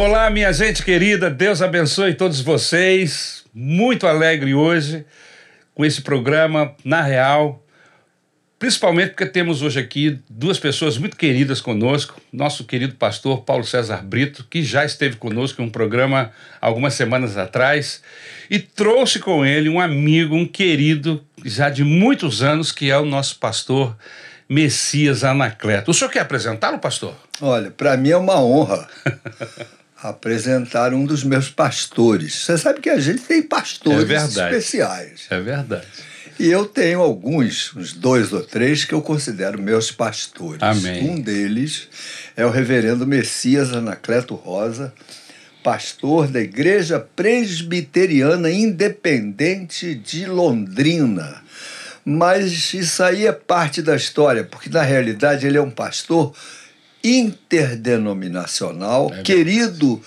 Olá, minha gente querida, Deus abençoe todos vocês. Muito alegre hoje com esse programa Na Real, principalmente porque temos hoje aqui duas pessoas muito queridas conosco. Nosso querido pastor Paulo César Brito, que já esteve conosco em um programa algumas semanas atrás, e trouxe com ele um amigo, um querido, já de muitos anos, que é o nosso pastor Messias Anacleto. O senhor quer apresentá-lo, pastor? Olha, para mim é uma honra apresentar um dos meus pastores. Você sabe que a gente tem pastores É especiais. É verdade. E eu tenho alguns, uns dois ou três, que eu considero meus pastores. Amém. Um deles é o reverendo Messias Anacleto Rosa, pastor da Igreja Presbiteriana Independente de Londrina. Mas isso aí é parte da história, porque na realidade ele é um pastor interdenominacional, É querido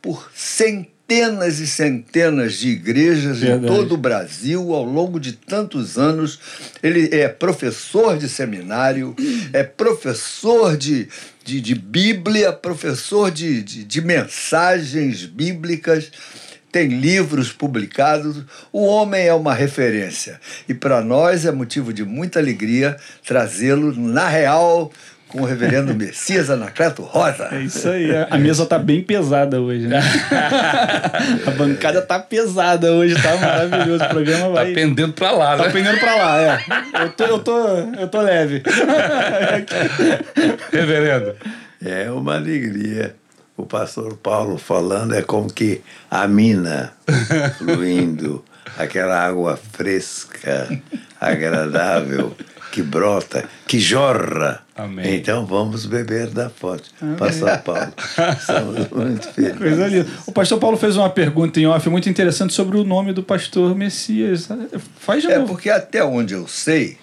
por centenas e centenas de igrejas Verdade. em todo o Brasil ao longo de tantos anos. Ele é professor de seminário, é professor de, de, de Bíblia, professor de, de, de mensagens bíblicas. Tem livros publicados. O homem é uma referência. E para nós é motivo de muita alegria trazê-lo na real com o reverendo Messias Anacleto Rosa. É isso aí. A mesa tá bem pesada hoje, né? a bancada tá pesada hoje, tá maravilhoso. O programa Tá vai. pendendo pra lá, Tá né? pendendo pra lá, é. Eu tô, eu tô, eu tô leve. Reverendo. É uma alegria. O pastor Paulo falando é como que a mina fluindo, aquela água fresca, agradável, que brota, que jorra. Amém. Então vamos beber da fonte. Pastor Paulo, estamos muito felizes. Coisa linda. O pastor Paulo fez uma pergunta em off muito interessante sobre o nome do pastor Messias. Faz de É novo. porque até onde eu sei,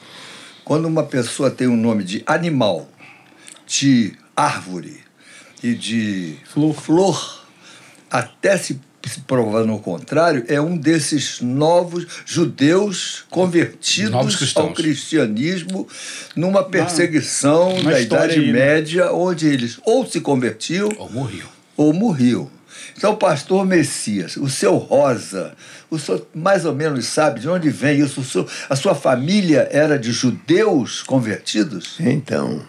quando uma pessoa tem um nome de animal, de árvore e de Flor. flor até se, se provar no contrário, é um desses novos judeus convertidos ao cristianismo numa perseguição uma da história Idade aí, né? Média, onde eles ou se convertiam Ó, morreu. ou morreu. Então, pastor Messias, o seu Rosa, o senhor mais ou menos sabe de onde vem isso? O seu- a sua família era de judeus convertidos? Então,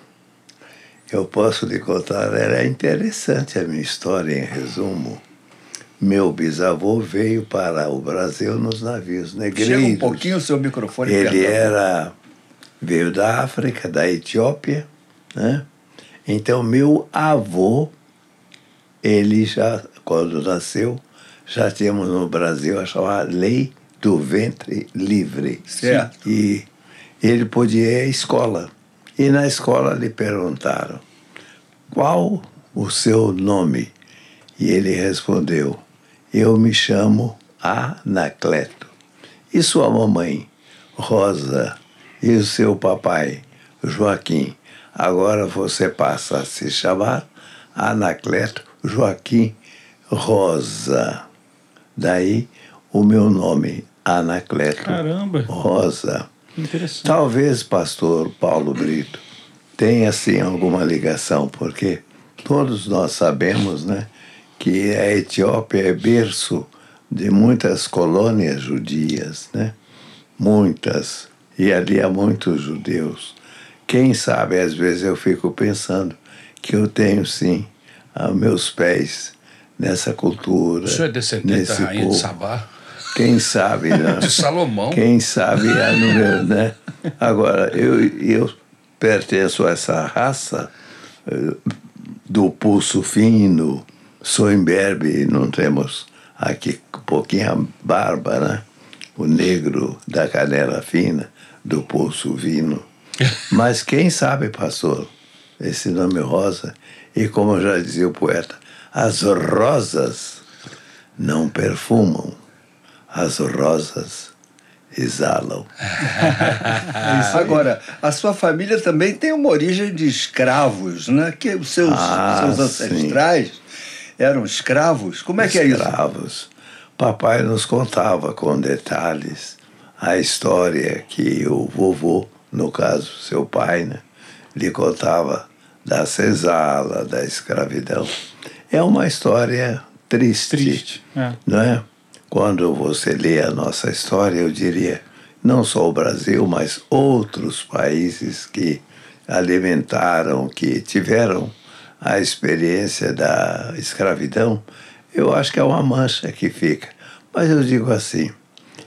eu posso lhe contar, era interessante a minha história, em resumo. Meu bisavô veio para o Brasil nos navios negreiros. Chega um pouquinho o seu microfone. Ele perto. era veio da África, da Etiópia, né? Então meu avô, ele já quando nasceu, já tínhamos no Brasil a chamada lei do ventre livre. Certo. E ele podia ir à escola. E na escola lhe perguntaram: "Qual o seu nome?" E ele respondeu: Eu me chamo Anacleto. E sua mamãe, Rosa, e o seu papai, Joaquim. Agora você passa a se chamar Anacleto Joaquim Rosa. Daí o meu nome, Anacleto Caramba. Rosa. Interessante. Talvez, pastor Paulo Brito, tenha sim alguma ligação, porque todos nós sabemos né, que a Etiópia é berço de muitas colônias judias, né? muitas, e ali há muitos judeus. Quem sabe, às vezes eu fico pensando que eu tenho sim a meus pés nessa cultura. O senhor é descendente da rainha de povo. Sabá, Quem sabe, né? de Salomão. Quem sabe é no meu, né? Agora, eu, eu pertenço a essa raça eh, do pulso fino, sou imberbe, não temos aqui um pouquinho a barba, né? O negro da canela fina, do pulso fino. Mas quem sabe, pastor, esse nome Rosa, e como já dizia o poeta, as rosas não perfumam, as rosas exalam. Agora, a sua família também tem uma origem de escravos, né? Que os seus, Ah, seus sim. Eram escravos. Como é que é isso? Escravos. Papai nos contava com detalhes a história que o vovô, no caso seu pai, né, lhe contava da senzala, da escravidão. É uma história triste, Triste. É. não é? Quando você lê a nossa história, eu diria, não só o Brasil, mas outros países que alimentaram, que tiveram a experiência da escravidão, eu acho que é uma mancha que fica. Mas eu digo assim,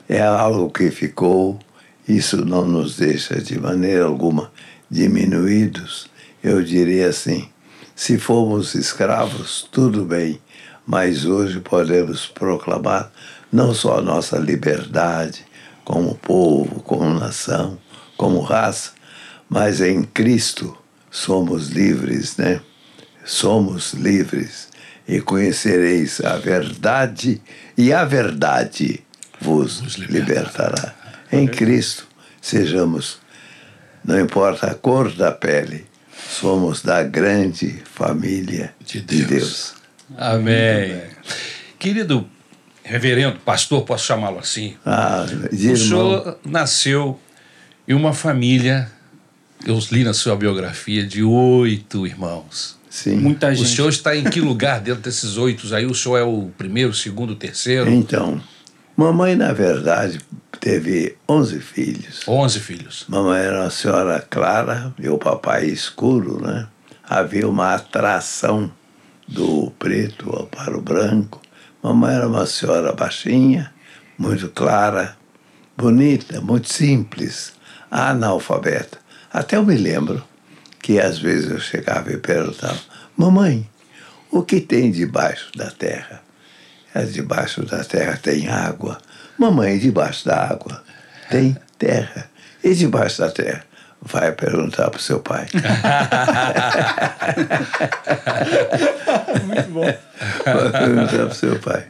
é algo que ficou, isso não nos deixa de maneira alguma diminuídos. Eu diria assim, se formos escravos, tudo bem, mas hoje podemos proclamar não só a nossa liberdade como povo, como nação, como raça, mas em Cristo somos livres, né? Somos livres e conhecereis a verdade e a verdade vos libertará. Em Cristo sejamos, não importa a cor da pele, somos da grande família De de Deus. Deus. Amém. Querido reverendo, pastor, posso chamá-lo assim? Ah, O senhor nasceu em uma família, eu li na sua biografia, de oito irmãos. Sim. Muita O gente. senhor está em que lugar dentro desses oito aí? O senhor é o primeiro, segundo, terceiro? Então, mamãe, na verdade, teve 11 filhos. Onze filhos. Mamãe era uma senhora clara e o papai escuro, né? Havia uma atração do preto para o branco. Mamãe era uma senhora baixinha, muito clara, bonita, muito simples, analfabeta. Até eu me lembro que às vezes eu chegava e perguntava: Mamãe, o que tem debaixo da terra? É, debaixo da terra tem água. Mamãe, debaixo da água tem terra. E debaixo da terra? Vai perguntar para o seu pai. Muito bom. Vai perguntar para o seu pai.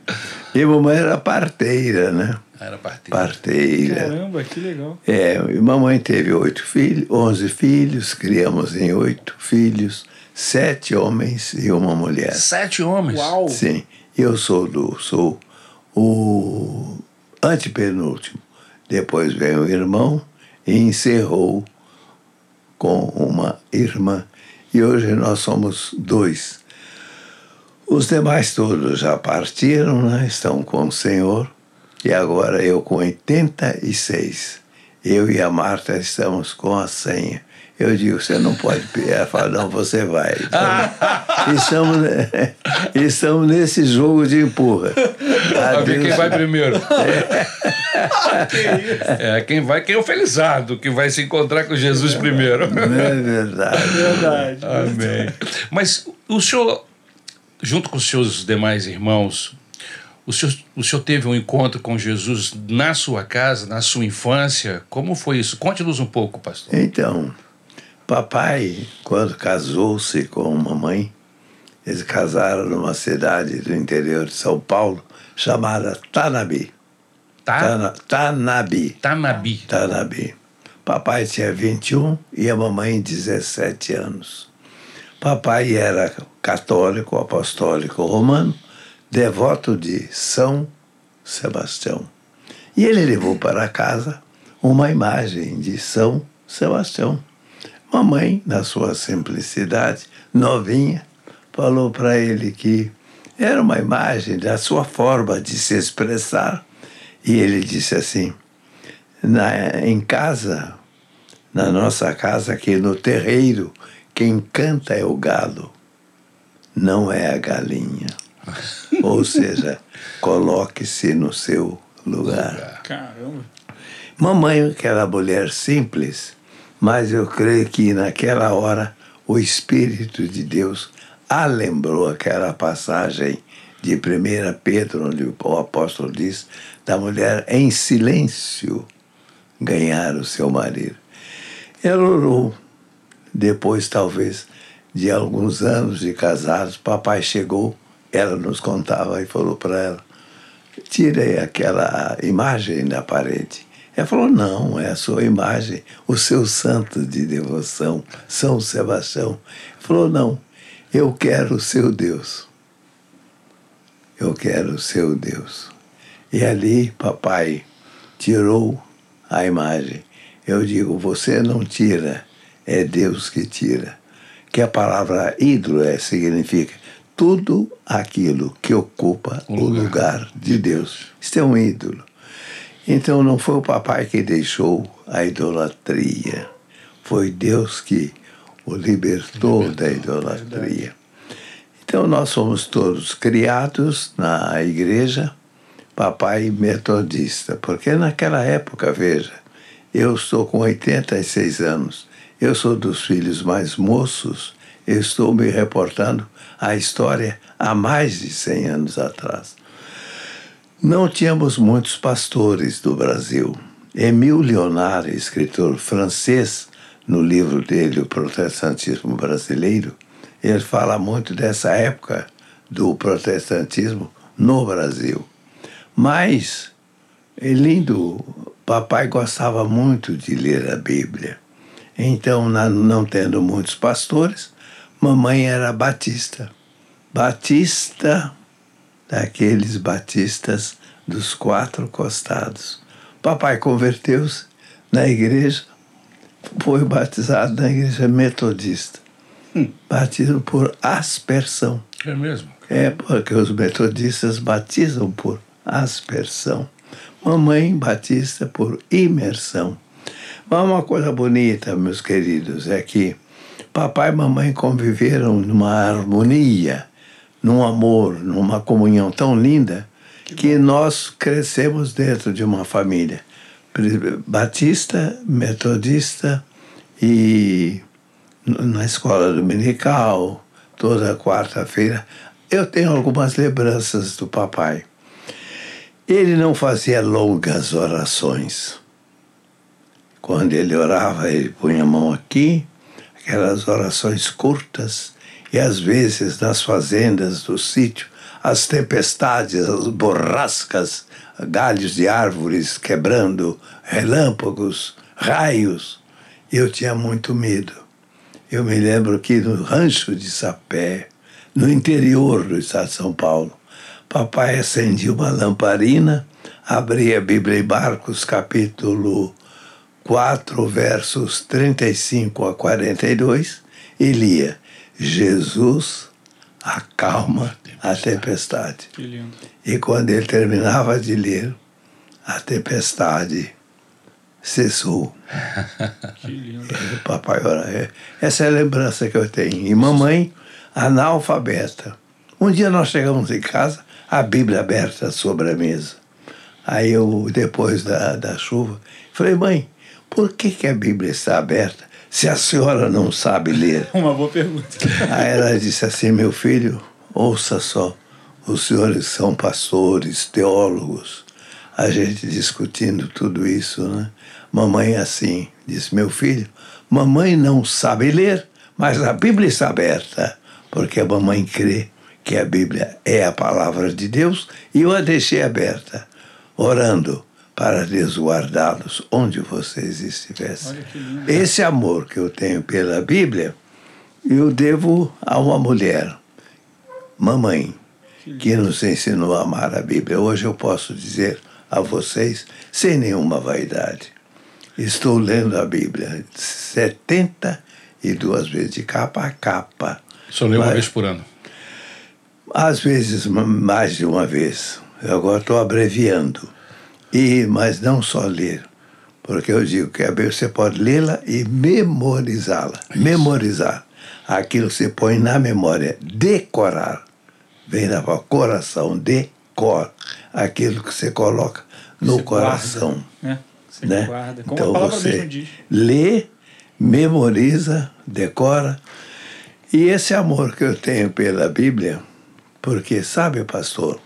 E mamãe era parteira, né? Era partido. Parteira. Caramba, que legal. É, e mamãe teve oito filhos, onze filhos, criamos em oito filhos, sete homens e uma mulher. Sete homens. Uau! Sim, eu sou do sou o antepenúltimo. Depois vem o irmão e encerrou com uma irmã. E hoje nós somos dois. Os demais todos já partiram, né? estão com o Senhor. E agora eu com 86. Eu e a Marta estamos com a senha. Eu digo, você não pode. Ela fala, não, você vai. Então, estamos, estamos nesse jogo de empurra. Pra ver quem vai primeiro. É, quem vai, quem é o felizardo, que vai se encontrar com Jesus primeiro. Não é verdade. Verdade. Amém. Mas o senhor, junto com os seus demais irmãos, o senhor, o senhor teve um encontro com Jesus na sua casa, na sua infância? Como foi isso? Conte-nos um pouco, pastor. Então, papai, quando casou-se com mamãe, eles casaram numa cidade do interior de São Paulo chamada Tanabi. Tá? Tana, Tanabi. Tanabi. Tanabi. Papai tinha 21 e a mamãe 17 anos. Papai era católico, apostólico romano, devoto de São Sebastião. E ele levou para casa uma imagem de São Sebastião. Mamãe, na sua simplicidade, novinha, falou para ele que era uma imagem da sua forma de se expressar. E ele disse assim: na, em casa, na nossa casa, aqui no terreiro, quem canta é o galo, não é a galinha. Ou seja, coloque-se no seu lugar. Caramba. Mamãe, aquela mulher simples, mas eu creio que naquela hora o Espírito de Deus a lembrou aquela passagem de 1 Pedro, onde o apóstolo diz da mulher em silêncio ganhar o seu marido. Ela orou. Depois, talvez, de alguns anos de casados, papai chegou, ela nos contava e falou para ela: tirei aquela imagem da parede. Ela falou: não, é a sua imagem, o seu santo de devoção, São Sebastião. Ele falou: não, eu quero o seu Deus. Eu quero o seu Deus. E ali, papai tirou a imagem. Eu digo: você não tira, é Deus que tira. Que a palavra ídolo é, significa tudo aquilo que ocupa o lugar de Deus. Isso é um ídolo. Então não foi o papai que deixou a idolatria, foi Deus que o libertou, libertou da idolatria. Então nós somos todos criados na igreja, papai metodista, porque naquela época, veja, eu estou com 86 anos, eu sou dos filhos mais moços, estou me reportando a história há mais de 100 anos atrás. Não tínhamos muitos pastores do Brasil. Emile Leonard, escritor francês, no livro dele, O Protestantismo Brasileiro, ele fala muito dessa época do protestantismo no Brasil. Mas, lindo, papai gostava muito de ler a Bíblia. Então, não tendo muitos pastores, mamãe era batista. Batista daqueles batistas dos quatro costados. Papai converteu-se na igreja, foi batizado na igreja metodista. Hum. Batismo por aspersão. É mesmo? É, porque os metodistas batizam por aspersão. Mamãe batista por imersão. Mas uma coisa bonita, meus queridos, é que papai e mamãe conviveram numa harmonia num amor, numa comunhão tão linda, que, nós crescemos dentro de uma família batista, metodista e na escola dominical, toda quarta-feira. Eu tenho algumas lembranças do papai. Ele não fazia longas orações. Quando ele orava, ele punha a mão aqui, aquelas orações curtas, e às vezes nas fazendas do sítio, as tempestades, as borrascas, galhos de árvores quebrando, relâmpagos, raios. Eu tinha muito medo. Eu me lembro que no rancho de Sapé, no interior do estado de São Paulo, papai acendia uma lamparina, abria a Bíblia em Marcos, capítulo 4, versos 35 a 42, e lia Jesus acalma a tempestade. E quando ele terminava de ler, a tempestade cessou. que lindo. Papai ora. Essa é a lembrança que eu tenho. E mamãe, analfabeta. Um dia nós chegamos em casa, a Bíblia aberta sobre a mesa. Aí eu, depois da, da chuva, falei, mãe, por que, que a Bíblia está aberta se a senhora não sabe ler? Uma boa pergunta. Aí ela disse assim: meu filho, ouça só, os senhores são pastores, teólogos, a gente discutindo tudo isso, né? Mamãe assim, disse: meu filho, mamãe não sabe ler, mas a Bíblia está aberta, porque a mamãe crê que a Bíblia é a palavra de Deus e eu a deixei aberta, orando para resguardá-los onde vocês estivessem. Esse amor que eu tenho pela Bíblia, eu devo a uma mulher, mamãe, que nos ensinou a amar a Bíblia. Hoje eu posso dizer a vocês, sem nenhuma vaidade, estou lendo a Bíblia 72 vezes, de capa a capa. Só lê uma vez por ano? Às vezes, mais de uma vez. Eu agora estou abreviando e, mas não só ler, porque eu digo que a Bíblia você pode lê-la e memorizá-la. Memorizar. Aquilo que você põe na memória. Decorar. Vem da coração, decor. Aquilo que você coloca no você coração. Guarda, né? Você né? guarda. Como então a palavra você lê, memoriza, decora. E esse amor que eu tenho pela Bíblia, porque, sabe, pastor,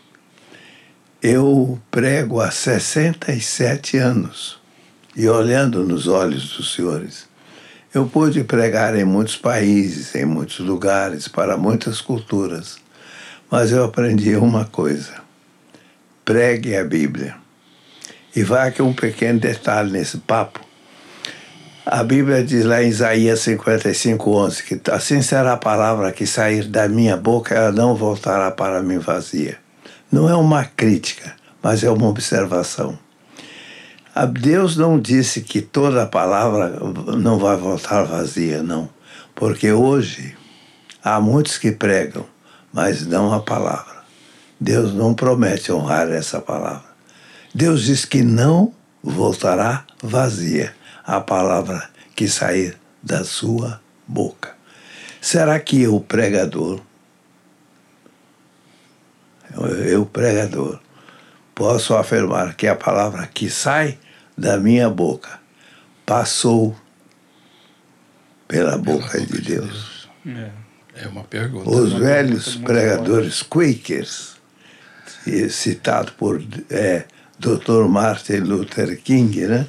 eu prego há 67 anos e olhando nos olhos dos senhores, eu pude pregar em muitos países, em muitos lugares, para muitas culturas, mas eu aprendi uma coisa: pregue a Bíblia. E vai aqui um pequeno detalhe nesse papo. A Bíblia diz lá em Isaías 55, 11, que assim será a palavra que sair da minha boca, ela não voltará para mim vazia não é uma crítica, mas é uma observação. Deus não disse que toda palavra não vai voltar vazia, não. Porque hoje há muitos que pregam, mas não a palavra. Deus não promete honrar essa palavra. Deus diz que não voltará vazia a palavra que sair da sua boca. Será que eu, pregador, eu, pregador, posso afirmar que a palavra que sai da minha boca passou pela boca de Deus? É, é uma pergunta. Os velhos pregadores Quakers, citado por é, Dr. Martin Luther King, né?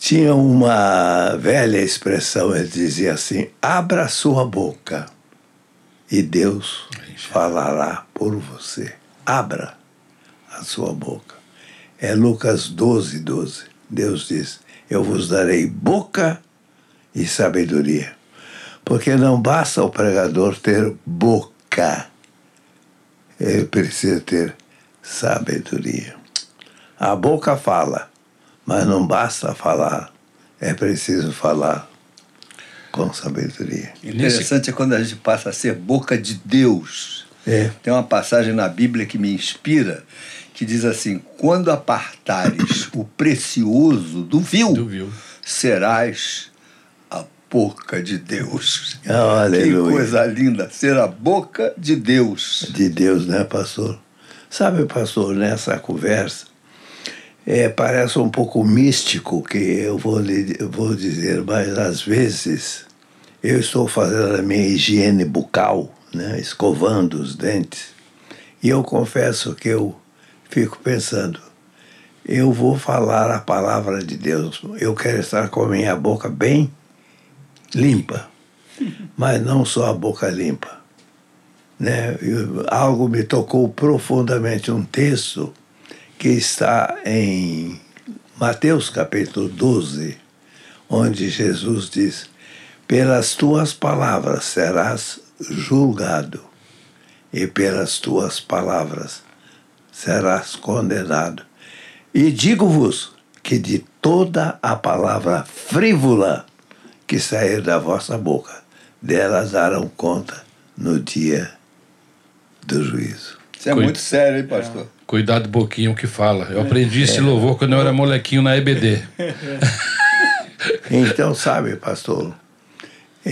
tinha uma velha expressão, ele dizia assim: abra sua boca e Deus falará por você. Abra a sua boca. É Lucas 12, 12. Deus diz: Eu vos darei boca e sabedoria. Porque não basta o pregador ter boca, ele precisa ter sabedoria. A boca fala, mas não basta falar, é preciso falar com sabedoria. Interessante é quando a gente passa a ser boca de Deus. É. Tem uma passagem na Bíblia que me inspira, que diz assim: Quando apartares o precioso do vil, Do vil. serás a boca de Deus. Ah, Que aleluia. coisa linda, ser a boca de Deus. de Deus, né, pastor? Sabe, pastor, nessa conversa, é, parece um pouco místico que eu vou, lhe, eu vou dizer, mas às vezes eu estou fazendo a minha higiene bucal, né, escovando os dentes, e eu confesso que eu fico pensando, eu vou falar a palavra de Deus, eu quero estar com a minha boca bem limpa, mas não só a boca limpa né? Eu- algo me tocou profundamente um texto que está em Mateus capítulo 12, onde Jesus diz: Pelas tuas palavras serás julgado, e pelas tuas palavras serás condenado. E digo-vos que de toda a palavra frívola que sair da vossa boca, delas darão conta no dia do juízo. Isso é Cuida- muito sério, hein, pastor? Cuidado, boquinho que fala. Eu aprendi esse louvor quando eu era molequinho na EBD. Então, sabe, pastor,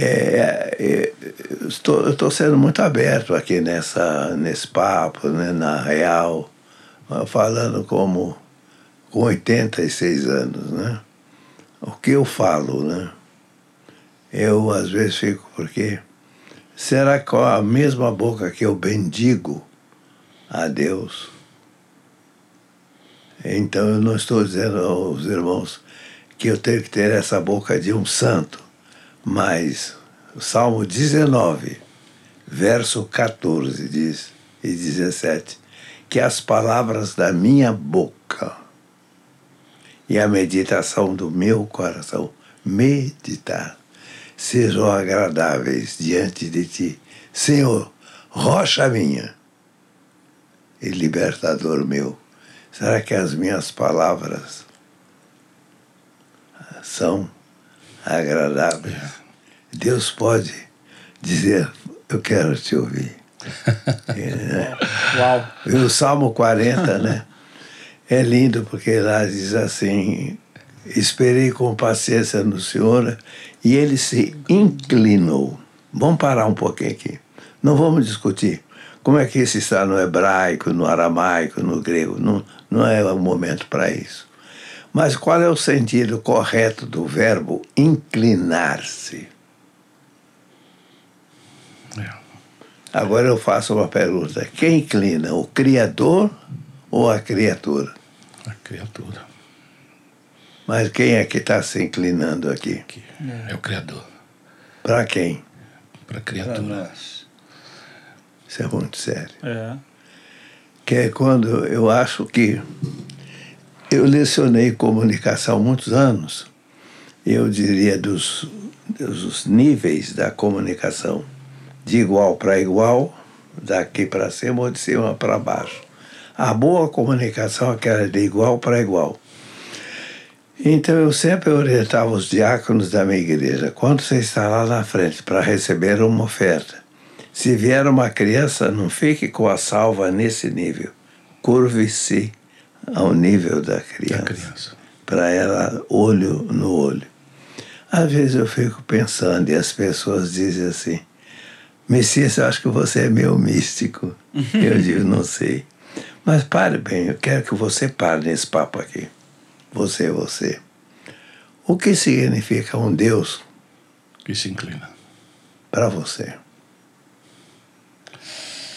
é, é, eu estou, eu estou sendo muito aberto aqui nessa, nesse papo, né, na real, falando como com 86 anos, né? O que eu falo, né? Eu às vezes fico porque será que a mesma boca que eu bendigo a Deus? Então eu não estou dizendo aos irmãos que eu tenho que ter essa boca de um santo, mas o Salmo 19, verso 14 diz e 17 que as palavras da minha boca e a meditação do meu coração meditar sejam agradáveis diante de ti, Senhor, rocha minha e libertador meu. Será que as minhas palavras são agradáveis? Deus pode dizer: Eu quero te ouvir. Uau. E o Salmo 40, né? É lindo porque lá diz assim: Esperei com paciência no Senhor e ele se inclinou. Vamos parar um pouquinho aqui. Não vamos discutir como é que isso está no hebraico, no aramaico, no grego. Não, não é o momento para isso. Mas qual é o sentido correto do verbo inclinar-se? É. Agora eu faço uma pergunta: quem inclina, o Criador ou a criatura? A criatura. Mas quem é que está se inclinando aqui? é o Criador. Para quem? Para a Para criatura. nós. Isso é muito sério. É. Que é quando eu acho que eu lecionei comunicação muitos anos, eu diria dos, dos níveis da comunicação, de igual para igual, daqui para cima ou de cima para baixo. A boa comunicação é aquela de igual para igual. Então eu sempre orientava os diáconos da minha igreja, quando você está lá na frente para receber uma oferta, Se vier uma criança, não fique com a salva nesse nível. Curve-se ao nível da criança. criança. Para ela, olho no olho. Às vezes eu fico pensando e as pessoas dizem assim: Messias, eu acho que você é meio místico. eu digo, não sei. Mas pare bem, eu quero que você pare nesse papo aqui. Você, você. O que significa um Deus Que se inclina. para você?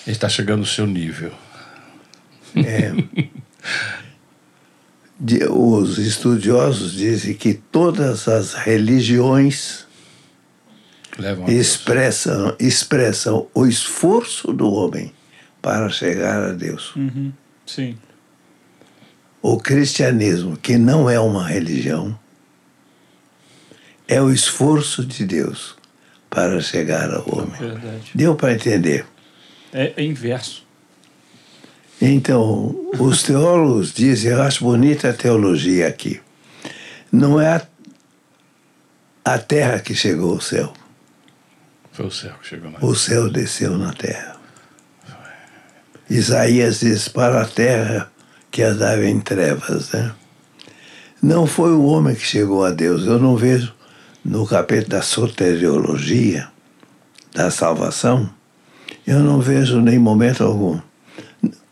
Ele está chegando no seu nível. É, de- os estudiosos dizem que todas as religiões expressam, expressam o esforço do homem para chegar a Deus. Uhum. Sim. O cristianismo, que não é uma religião, é o esforço de Deus para chegar ao homem. Verdade. Deu para entender? É, é inverso. Então, os teólogos dizem, eu acho bonita a teologia aqui. Não é a, a terra que chegou ao céu, Foi o céu que chegou na o céu desceu na terra. Isaías diz, para a terra que andava em trevas. Né? Não foi o homem que chegou a Deus. Eu não vejo no capítulo da soteriologia, da salvação, eu não vejo nem momento algum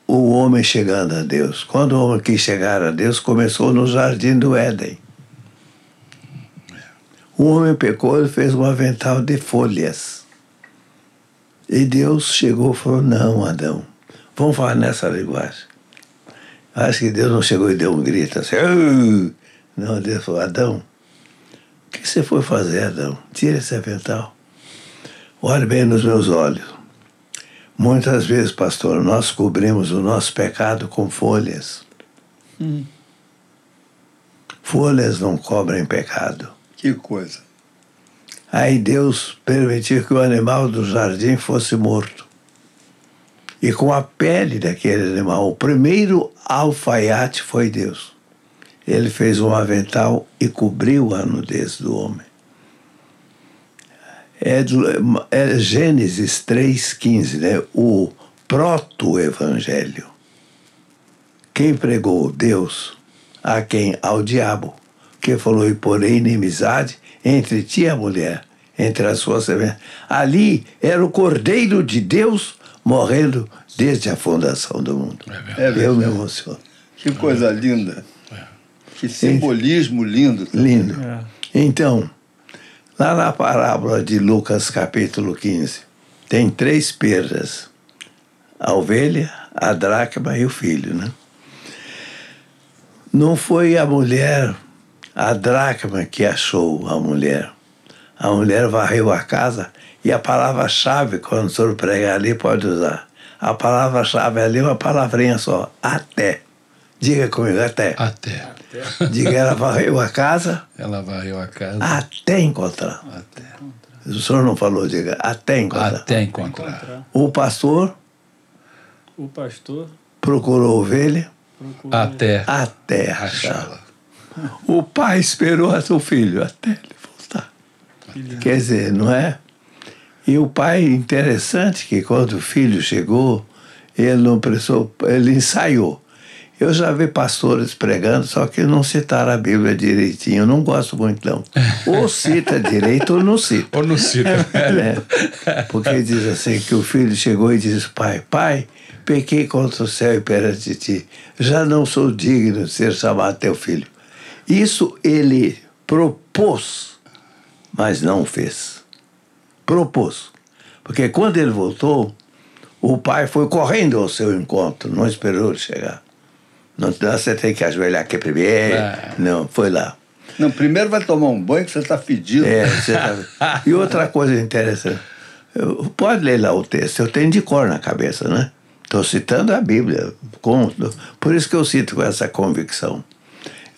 o homem chegando a Deus. Quando o homem quis chegar a Deus, começou no jardim do Éden. O homem pecou e fez um avental de folhas. E Deus chegou e falou: Não, Adão, vamos falar nessa linguagem. Acho que Deus não chegou e deu um grito assim. "Ah!" Não, Deus falou: Adão, o que você foi fazer, Adão? Tira esse avental. Olhe bem nos meus olhos. Muitas vezes, pastor, nós cobrimos o nosso pecado com folhas. Folhas não cobrem pecado. Que coisa. Aí Deus permitiu que o animal do jardim fosse morto. E com a pele daquele animal, o primeiro alfaiate foi Deus. Ele fez um avental e cobriu a nudez do homem. É, do- é Gênesis 3,15, né? o proto-evangelho. Quem pregou Deus? A quem? Ao diabo. Que falou, e porém inimizade entre ti e a mulher, entre as suas sementes. Ali era o Cordeiro de Deus morrendo desde a fundação do mundo. É verdade. É Eu me emociono. Que coisa linda. Que simbolismo lindo. também. Lindo. É. Então, lá na parábola de Lucas, capítulo 15, tem três perdas: a ovelha, a dracma e o filho, né? Não foi a mulher, a dracma, que achou a mulher. A mulher varreu a casa e a palavra-chave, quando o senhor pregar ali, pode usar. A palavra-chave ali é uma palavrinha só: até. Diga comigo, até. Até. Diga, ela varreu a casa Ela varreu a casa. até encontrar. Até. O senhor não falou, diga, até encontrar. Até encontrar. Encontrar. O pastor O pastor procurou ovelha procurou. Até até achá-la. O pai esperou a seu filho até ele voltar. Quer dizer, não é? E o pai, interessante que quando o filho chegou, ele não prestou, ele ensaiou. Eu já vi pastores pregando, só que não citaram a Bíblia direitinho. Eu não gosto muito, não. Ou cita direito ou não cita. Ou no sítio. né? Porque diz assim que o filho chegou e disse, pai, pai, pequei contra o céu e perante ti. Já não sou digno de ser chamado teu filho. Isso ele propôs, mas não fez. Propôs. Porque quando ele voltou, o pai foi correndo ao seu encontro, não esperou ele chegar. Não, você tem que ajoelhar aqui primeiro. Ah. Não, foi lá. Não, primeiro vai tomar um banho que você está fedido. É, você tá... E outra coisa interessante, eu- pode ler lá o texto, eu tenho de cor na cabeça, né? Estou citando a Bíblia, com- por isso que eu cito com essa convicção.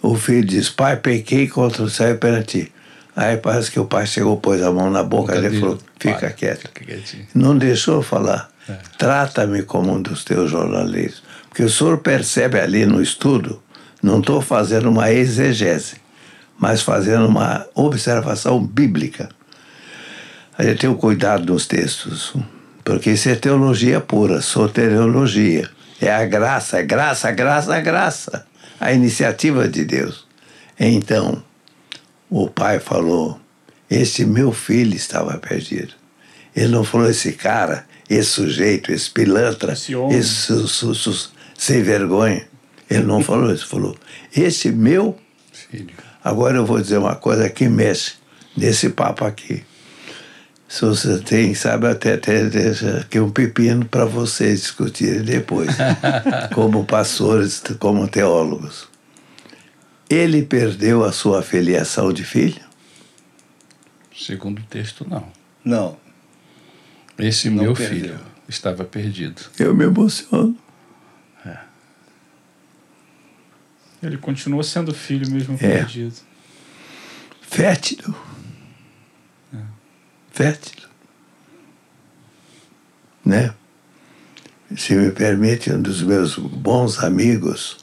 O filho diz, pai, pequei contra o céu e perante ti. Aí parece que o pai chegou, pôs a mão na boca dele e falou, fica Pai, quieto. Fica quietinho. Não deixou falar. Trata-me como um dos teus jornaleiros. Porque o senhor percebe ali no estudo, não estou fazendo uma exegese, mas fazendo uma observação bíblica. A gente tem o cuidado nos textos. Porque isso é teologia pura, soteriologia. É a graça, é graça, graça, graça. A iniciativa de Deus. Então, o pai falou: Este meu filho estava perdido. Ele não falou esse cara, esse sujeito, esse pilantra, Esse esse su- sem vergonha. Ele não falou isso, falou: Esse meu Filho. Agora eu vou dizer uma coisa que mexe nesse papo aqui. Se você tem, sabe, até, até deixa aqui um pepino para vocês discutirem depois, como pastores, como teólogos. Ele perdeu a sua filiação de filho? Segundo o texto, não. Não. Esse Não meu perdeu. filho estava perdido. Eu me emociono. Ele continua sendo filho mesmo É. perdido. Fétido. Fétido. Né? Se me permite, um dos meus bons amigos,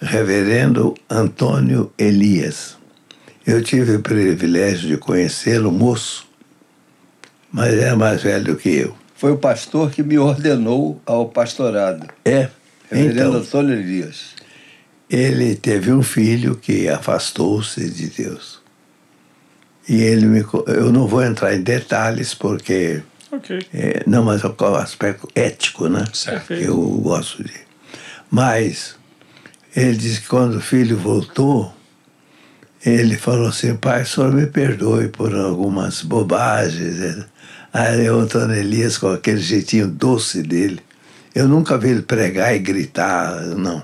Reverendo Antônio Elias. Eu tive o privilégio de conhecê-lo moço, mas era mais velho do que eu. Foi o pastor que me ordenou ao pastorado. É, Reverendo então, Antônio Elias. ele teve um filho que afastou-se de Deus. E ele me. Eu não vou entrar em detalhes, porque. Ok. é, não, mas é o aspecto ético, né? Certo. Eu gosto de. Mas ele disse que quando o filho voltou, ele falou assim: pai, o senhor me perdoe por algumas bobagens. Aí o Antônio Elias, com aquele jeitinho doce dele, eu nunca vi ele pregar e gritar, não.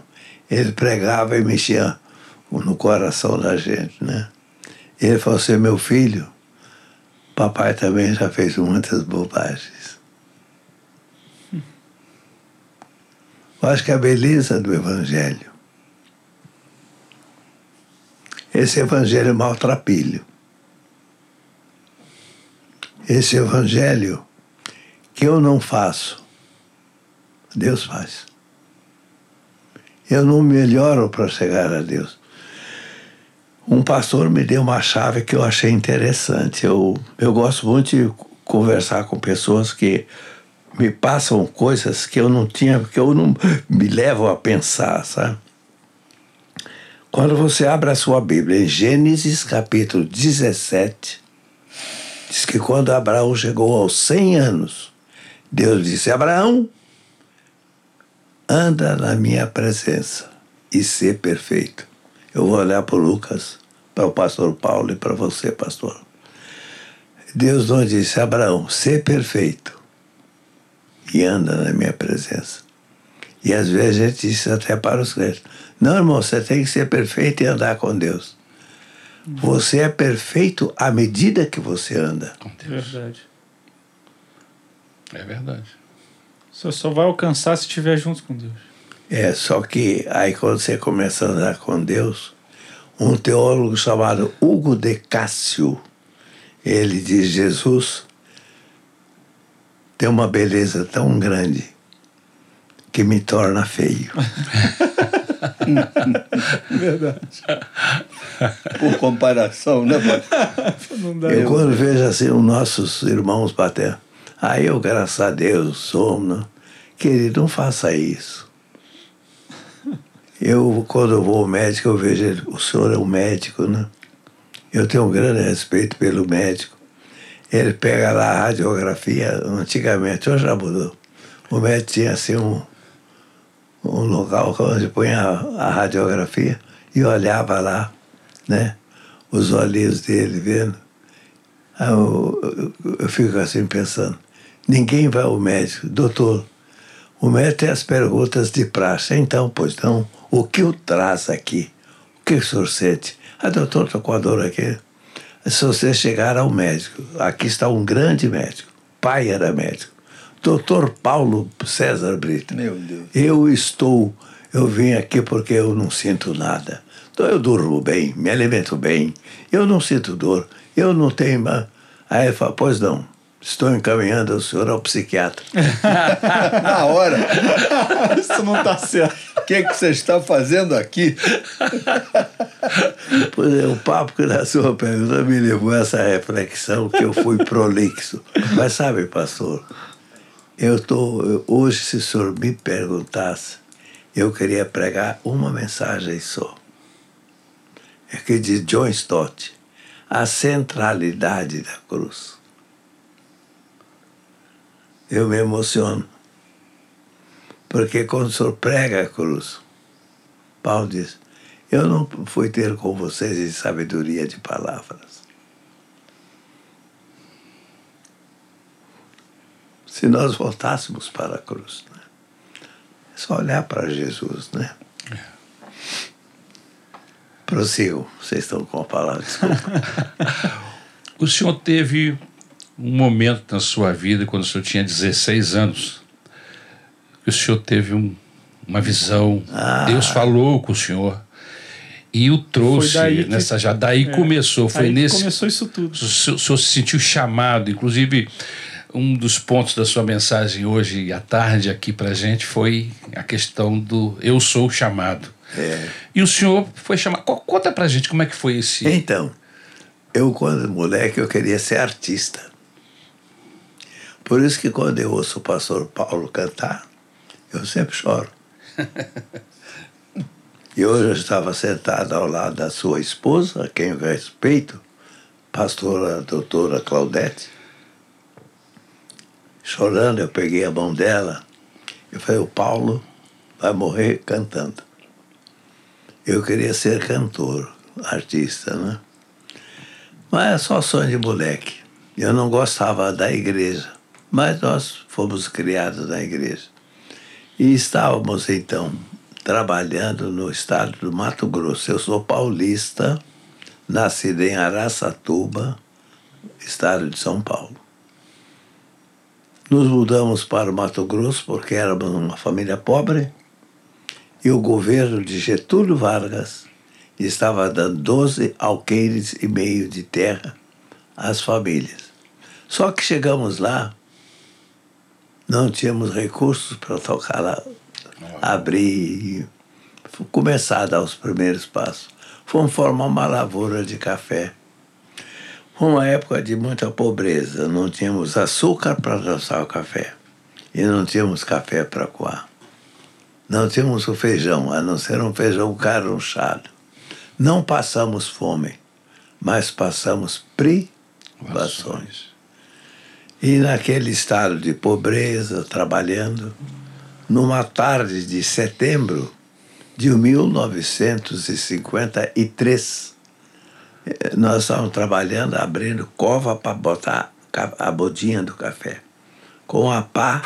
Ele pregava e mexia no coração da gente, né? Ele falou assim: meu filho, papai também já fez muitas bobagens. Eu acho que a beleza do Evangelho, esse Evangelho maltrapilho, esse Evangelho que eu não faço, Deus faz. Eu não melhoro para chegar a Deus. Um pastor me deu uma chave que eu achei interessante. Eu, eu gosto muito de conversar com pessoas que me passam coisas que eu não tinha, que eu não me levam a pensar, sabe? Quando você abre a sua Bíblia em Gênesis capítulo 17, diz que quando Abraão chegou aos 100 anos, Deus disse: Abraão, anda na minha presença e ser perfeito. Eu vou olhar para o Lucas, para o pastor Paulo e para você, pastor. Deus não disse, Abraão, ser perfeito e anda na minha presença. E às vezes a gente diz até para os crentes, não, irmão, você tem que ser perfeito e andar com Deus. Você é perfeito à medida que você anda. Deus. Verdade. É verdade. Você só vai alcançar se estiver junto com Deus. É, só que aí quando você começa a andar com Deus, um teólogo chamado Hugo de Cássio, ele diz, Jesus tem uma beleza tão grande que me torna feio. Verdade. Por comparação, né, dá. Eu quando vejo assim os nossos irmãos bater, aí eu, graças a Deus, sou, né? Querido, não faça isso. Eu, quando eu vou ao médico, eu vejo o senhor é um médico, né? Eu tenho um grande respeito pelo médico. Ele pega lá a radiografia, antigamente, hoje já mudou. O médico tinha assim um, um local onde punha a, a radiografia e olhava lá, né? Os olhinhos dele vendo. Eu, eu, eu fico assim pensando, ninguém vai ao médico, doutor, o médico tem as perguntas de praxe, então, pois não, o que o traz aqui? O que o senhor sente? Ah, doutor, estou com a dor aqui. Se você chegar ao médico, aqui está um grande médico, pai era médico, doutor Paulo César Brito. Meu Deus. Eu estou, eu vim aqui porque eu não sinto nada. Então eu durmo bem, me alimento bem, eu não sinto dor, eu não tenho. ma- Aí ele fala, pois não, estou encaminhando o senhor ao psiquiatra. Na hora, Isso não tá certo. o que, que você está fazendo aqui? Pois é, o papo que na sua pergunta me levou a essa reflexão que eu fui prolixo. Mas sabe, pastor, Eu tô, hoje, se o senhor me perguntasse, eu queria pregar uma mensagem só. É que diz John Stott, a centralidade da cruz. Eu me emociono. Porque quando o senhor prega a cruz, Paulo diz, eu não fui ter com vocês em sabedoria de palavras. Se nós voltássemos para a cruz, né? é só olhar para Jesus, né? Prossigam, vocês estão com a palavra, desculpa. O senhor teve um momento na sua vida, quando o senhor tinha 16 anos, que o senhor teve um, uma visão, Ah. Deus falou com o senhor e o trouxe daí que- nessa já daí É. começou, foi nesse começou isso tudo. o senhor, o senhor se sentiu chamado, inclusive um dos pontos da sua mensagem hoje à tarde aqui pra gente foi a questão do eu sou chamado. É. E o senhor foi chamado. Co- Conta pra gente como é que foi esse. Então, eu quando moleque eu queria ser artista. Por isso que quando eu ouço o pastor Paulo cantar, eu sempre choro. E hoje eu estava sentado ao lado da sua esposa, a quem eu respeito, pastora doutora Claudete. Chorando, eu peguei a mão dela. Eu falei, o Paulo vai morrer cantando. Eu queria ser cantor, artista, né? Mas é só sonho de moleque. Eu não gostava da igreja, mas nós fomos criados na igreja. E estávamos, então, trabalhando no estado do Mato Grosso. Eu sou paulista, nascido em Araçatuba, estado de São Paulo. Nos mudamos para o Mato Grosso porque éramos uma família pobre e o governo de Getúlio Vargas estava dando 12 alqueires e meio de terra às famílias. Só que chegamos lá, não tínhamos recursos para tocar lá, abrir, começar a dar os primeiros passos. Fomos formar uma lavoura de café. Foi uma época de muita pobreza, não tínhamos açúcar para adoçar o café e não tínhamos café para coar. Não tínhamos o feijão, a não ser um feijão carunchado. Não passamos fome, mas passamos privações. E naquele estado de pobreza, trabalhando, numa tarde de setembro de 1953, eh, nós estávamos trabalhando, abrindo cova para botar a bodinha do café, com a pá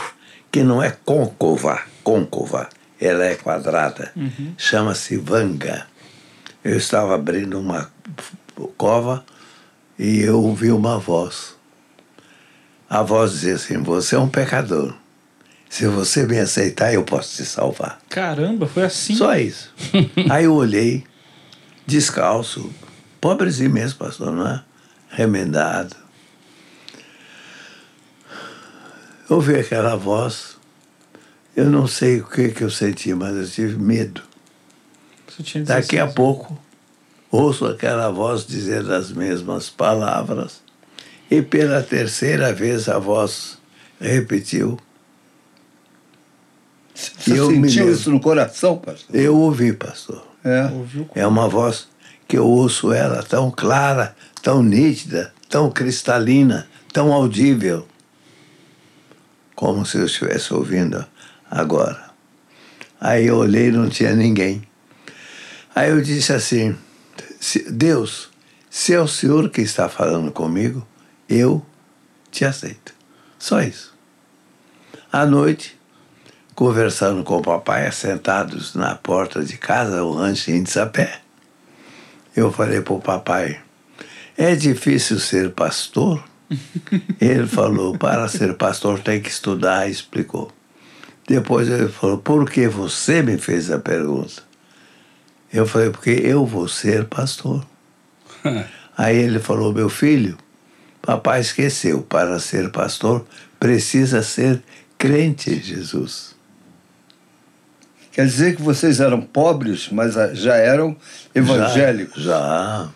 que não é côncava, côncava, ela é quadrada, chama-se vanga. Eu estava abrindo uma cova e eu ouvi uma voz. A voz dizia assim: Você é um pecador. Se você me aceitar, eu posso te salvar. Caramba, foi assim. Só isso. Aí eu olhei, descalço, pobrezinho mesmo, pastor, não é? Remendado. Eu ouvi aquela voz, eu não sei o que, que eu senti, mas eu tive medo. Daqui a 16. pouco, ouço aquela voz dizer as mesmas palavras, e pela terceira vez a voz repetiu. Você Eu sentiu isso no coração, pastor? Eu ouvi, pastor. É. Ouviu? É uma voz que eu ouço ela tão clara, tão nítida, tão cristalina, tão audível, como se eu estivesse ouvindo agora. Aí eu olhei e não tinha ninguém. Aí eu disse assim: "Se- Deus, se é o Senhor que está falando comigo, eu te aceito. Só isso. À noite, conversando com o papai, sentados na porta de casa, o rancho em Sapé, eu falei para o papai: é difícil ser pastor? ele falou: para ser pastor tem que estudar, explicou. Depois ele falou: por que você me fez a pergunta? Eu falei: porque eu vou ser pastor. Aí ele falou: meu filho, papai esqueceu, para ser pastor precisa ser crente em Jesus. Quer dizer que vocês eram pobres, mas já eram evangélicos. Já. já.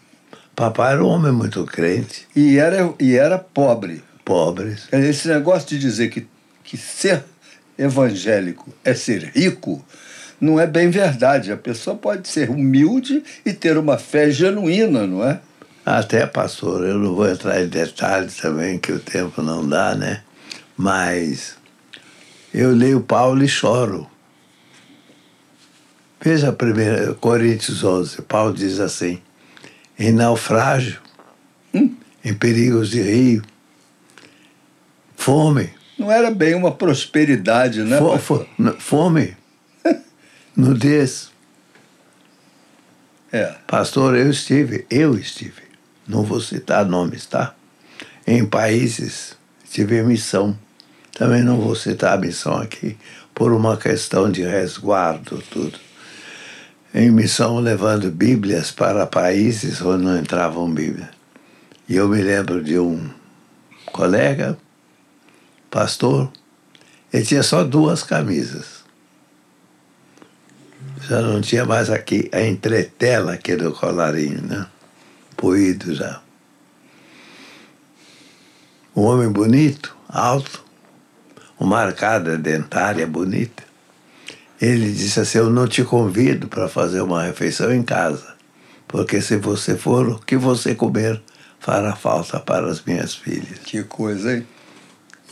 Papai era um homem muito crente, E, era, e era pobre. pobres. Esse negócio de dizer que que ser evangélico é ser rico, não é bem verdade. A pessoa pode ser humilde e ter uma fé genuína, não é? Até, pastor, eu não vou entrar em detalhes também, que o tempo não dá, né? Mas eu leio Paulo e choro. Veja a primeira, Coríntios 11, Paulo diz assim, em naufrágio, Hum? em perigos de rio, fome, Não era bem uma prosperidade, né? fo- pastor? fome, nudez. É. Pastor, eu estive, eu estive, não vou citar nomes, tá? Em países, tive missão. Também não vou citar a missão aqui, por uma questão de resguardo, tudo. Em missão, levando Bíblias para países onde não entravam Bíblia. E eu me lembro de um colega, pastor, ele tinha só duas camisas já não tinha mais aqui a entretela aqui do colarinho, né? Poído já. Um homem bonito, alto, uma arcada dentária bonita. Ele disse assim: Eu não te convido para fazer uma refeição em casa, porque se você for, o que você comer fará falta para as minhas filhas. Que coisa, hein?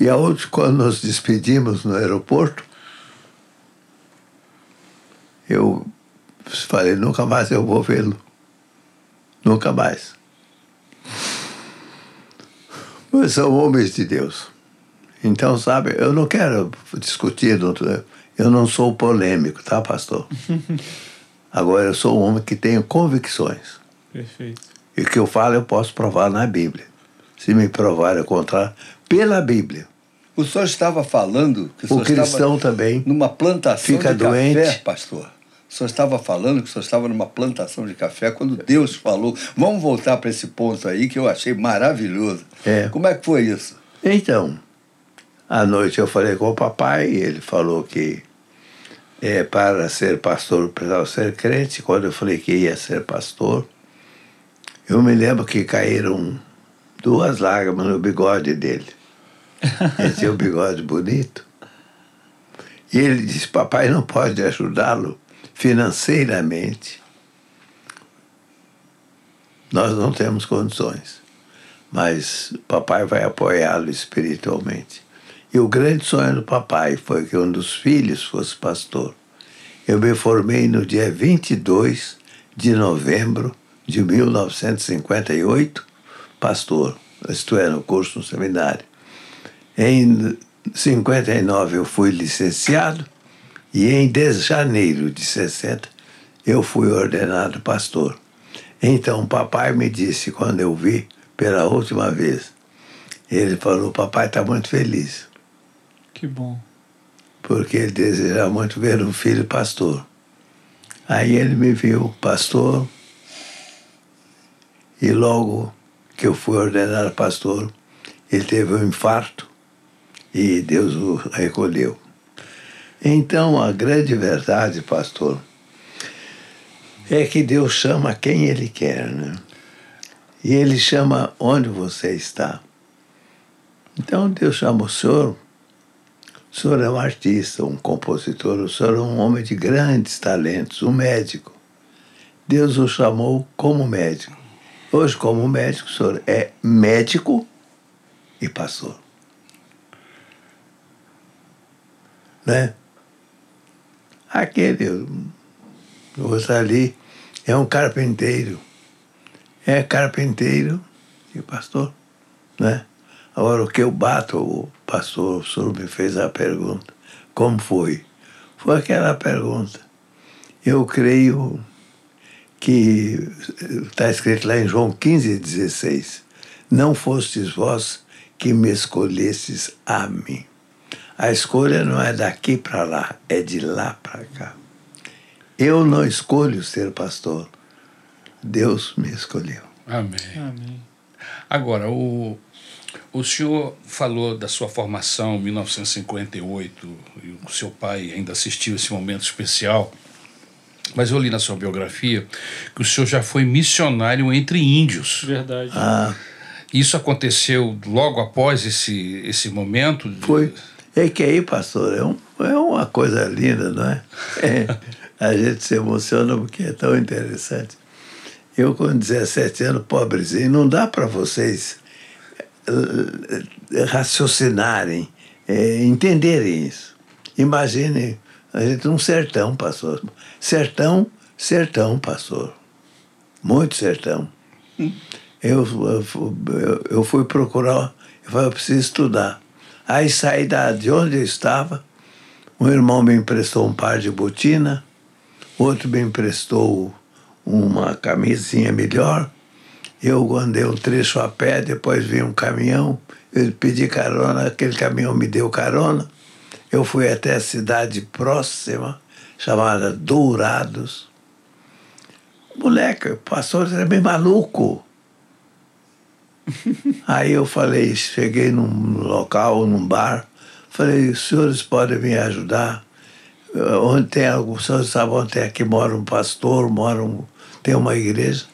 E a outra, quando nos despedimos no aeroporto, eu falei, nunca mais eu vou vê-lo. Nunca mais. Mas são homens de Deus. Então, sabe, eu não quero discutir, não- eu não sou polêmico, tá, pastor? Agora, eu sou um homem que tenho convicções. Perfeito. E o que eu falo, eu posso provar na Bíblia. Se me provar o contrário, pela Bíblia. O senhor estava falando que o, O senhor cristão estava também numa plantação fica de café, doente. pastor. O senhor estava falando que o senhor estava numa plantação de café quando Deus falou. Vamos voltar para esse ponto aí que eu achei maravilhoso. É. Como é que foi isso? Então, à noite eu falei com o papai e ele falou que é, para ser pastor precisava ser crente. Quando eu falei que ia ser pastor, eu me lembro que caíram duas lágrimas no bigode dele. Ele tinha um bigode bonito. E ele disse: Papai não pode ajudá-lo financeiramente. Nós não temos condições mas papai vai apoiá-lo espiritualmente. E o grande sonho do papai foi que um dos filhos fosse pastor. Eu me formei no dia 22 de novembro de 1958, pastor, isto é, no curso no seminário. Em 59 eu fui licenciado e em de janeiro de 60 eu fui ordenado pastor. Então papai me disse quando eu vi pela última vez, ele falou: Papai está muito feliz, Que bom. porque ele deseja muito ver um filho pastor. Aí ele me viu pastor, e logo que eu fui ordenado pastor, ele teve um infarto e Deus o recolheu. Então, a grande verdade, pastor, é que Deus chama quem Ele quer, né? E Ele chama onde você está. Então, Deus chama o senhor. O senhor é um artista, um compositor, o senhor é um homem de grandes talentos, um médico. Deus o chamou como médico. Hoje, como médico, o senhor é médico e pastor. Né? Aquele, o outro ali, é um carpinteiro. É carpinteiro e pastor, né? Agora, o que eu bato, o pastor, o senhor me fez a pergunta. Como foi? Foi aquela pergunta. Eu creio que está escrito lá em João 15, 16. Não fostes vós que me escolhestes a mim. A escolha não é daqui para lá, é de lá para cá. Eu não escolho ser pastor. Deus me escolheu. Amém. Amém. Agora, o, o senhor falou da sua formação em 1958 e o seu pai ainda assistiu esse momento especial. Mas eu li na sua biografia que o senhor já foi missionário entre índios. Verdade. Ah, Isso aconteceu logo após esse, esse momento? foi. É que aí, pastor, é, um, é uma coisa linda, não é? é? A gente se emociona porque é tão interessante. Eu, com 17 anos, pobrezinho, não dá para vocês eh, raciocinarem, é, entenderem isso. Imagine a gente um sertão, pastor. Sertão, sertão, pastor. Muito sertão. Eu, eu, eu fui procurar, eu falei, eu preciso estudar. Aí saí da, de onde eu estava, um irmão me emprestou um par de botina, outro me emprestou uma camisinha melhor. Eu andei um trecho a pé, depois vi um caminhão, eu pedi carona, aquele caminhão me deu carona. Eu fui até a cidade próxima, chamada Dourados. Moleque, o pastor era bem maluco. Aí eu falei, cheguei num local, num bar, falei, os senhores podem me ajudar? Onde tem alguns senhores sabem onde é que mora um pastor, mora um, tem uma igreja.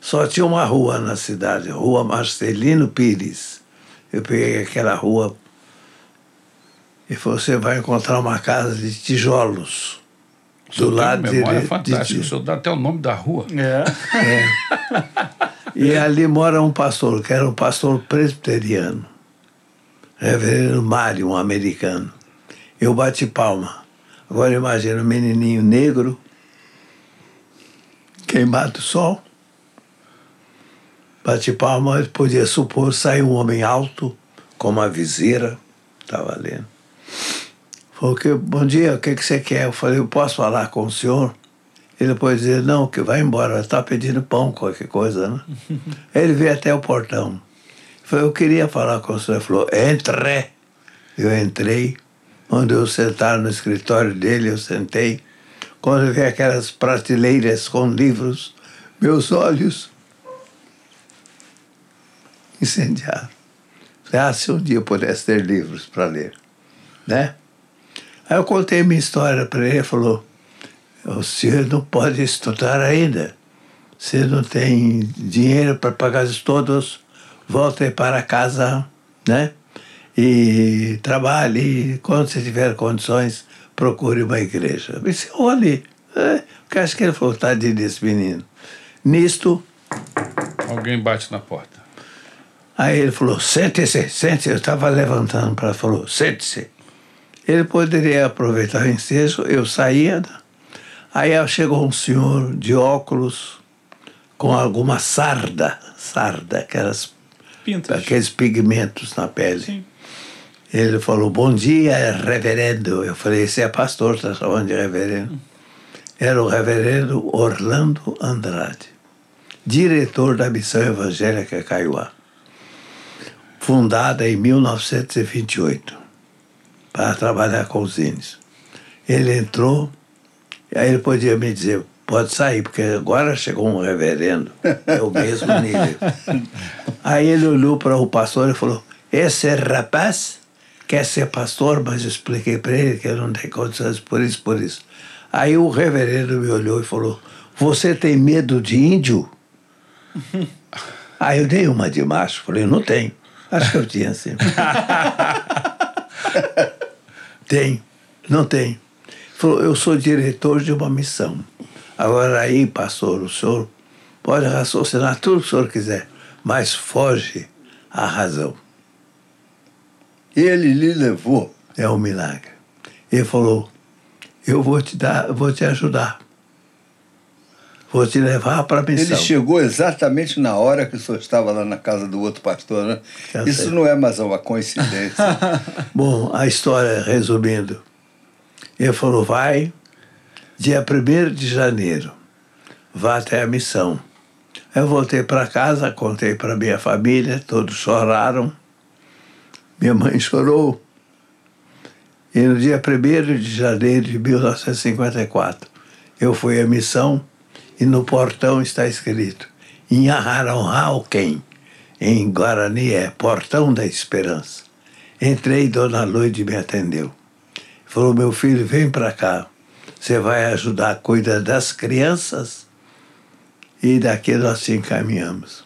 Só tinha uma rua na cidade, Rua Marcelino Pires. Eu peguei aquela rua e você vai encontrar uma casa de tijolos. Do lado memória de, fantástica. De, o senhor dá até o nome da rua. É. é. E ali mora um pastor, que era um pastor presbiteriano. Reverendo Mário, um americano. Eu bati palma. Agora imagina um menininho negro, queimado do sol. Bati palma, podia supor, sair um homem alto, com uma viseira, estava lendo. Falou bom dia, o que, que você quer? Eu falei, eu posso falar com o senhor? Ele depois dizer, não, que vai embora, está pedindo pão, qualquer coisa, né? Ele veio até o portão. Falei, eu queria falar com o senhor. Ele falou, entre. Eu entrei, onde eu sentar no escritório dele, eu sentei. Quando eu vi aquelas prateleiras com livros, meus olhos incendiaram. Falei, ah, se um dia eu pudesse ter livros para ler, né? Aí eu contei minha história para ele, ele falou, o senhor não pode estudar ainda. Você não tem dinheiro para pagar os todos, volte para casa, né? E trabalhe, quando você tiver condições, procure uma igreja. Eu disse, olhe, é, que acho que ele falou, tadinho desse menino. Nisto... Alguém bate na porta. Aí ele falou, sente-se, sente-se. Eu estava levantando para falou, sente-se. Ele poderia aproveitar o ensejo, eu saía Aí chegou um senhor de óculos com alguma sarda, sarda, aquelas, Pintas. aqueles pigmentos na pele. Sim. Ele falou, bom dia, reverendo. Eu falei, esse é pastor, está chamando de reverendo. Era o reverendo Orlando Andrade, diretor da Missão Evangélica Caiuá, fundada em 1928, para trabalhar com os índios. Ele entrou Aí ele podia me dizer, pode sair, porque agora chegou um reverendo, é o mesmo nível. Aí ele olhou para o pastor e falou, esse rapaz quer ser pastor, mas eu expliquei para ele que eu não tenho condições por isso, por isso. Aí o reverendo me olhou e falou, você tem medo de índio? Aí eu dei uma de macho, falei, não tenho. Acho que eu tinha sim. tem, não tem. Falou, eu sou diretor de uma missão. Agora aí, pastor, o senhor pode raciocinar tudo que o senhor quiser, mas foge à razão. Ele lhe levou. É um milagre. Ele falou, eu vou te dar, vou te ajudar. Vou te levar para a missão. Ele chegou exatamente na hora que o senhor estava lá na casa do outro pastor, né? Isso não é mais uma coincidência. Bom, a história, resumindo, ele falou: vai, dia 1 de janeiro, vá até a missão. Eu voltei para casa, contei para minha família, todos choraram. Minha mãe chorou. E no dia 1 de janeiro de 1954, eu fui à missão e no portão está escrito: Inhaharonhauken, em Guarani é Portão da Esperança. Entrei e Dona Loide me atendeu. Falou: meu filho, vem para cá. Você vai ajudar a cuidar das crianças e daqui nós te encaminhamos.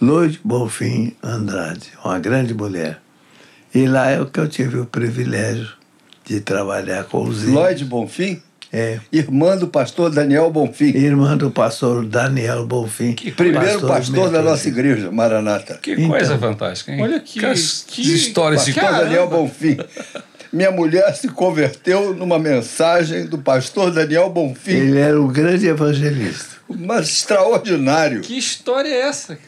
Loide Bonfim Andrade, uma grande mulher. E lá é o que eu tive o privilégio de trabalhar com os índios. Lloyd Bonfim, É, irmã do pastor Daniel Bonfim. irmã do pastor Daniel Bonfim. Primeiro pastor, da nossa igreja, Maranata. Que Então. coisa fantástica, hein? Olha que- Que, que- histórias de Pastor Daniel Bonfim. Minha mulher se converteu numa mensagem do pastor Daniel Bonfim. Ele era um grande evangelista. Mas extraordinário. Que história é essa?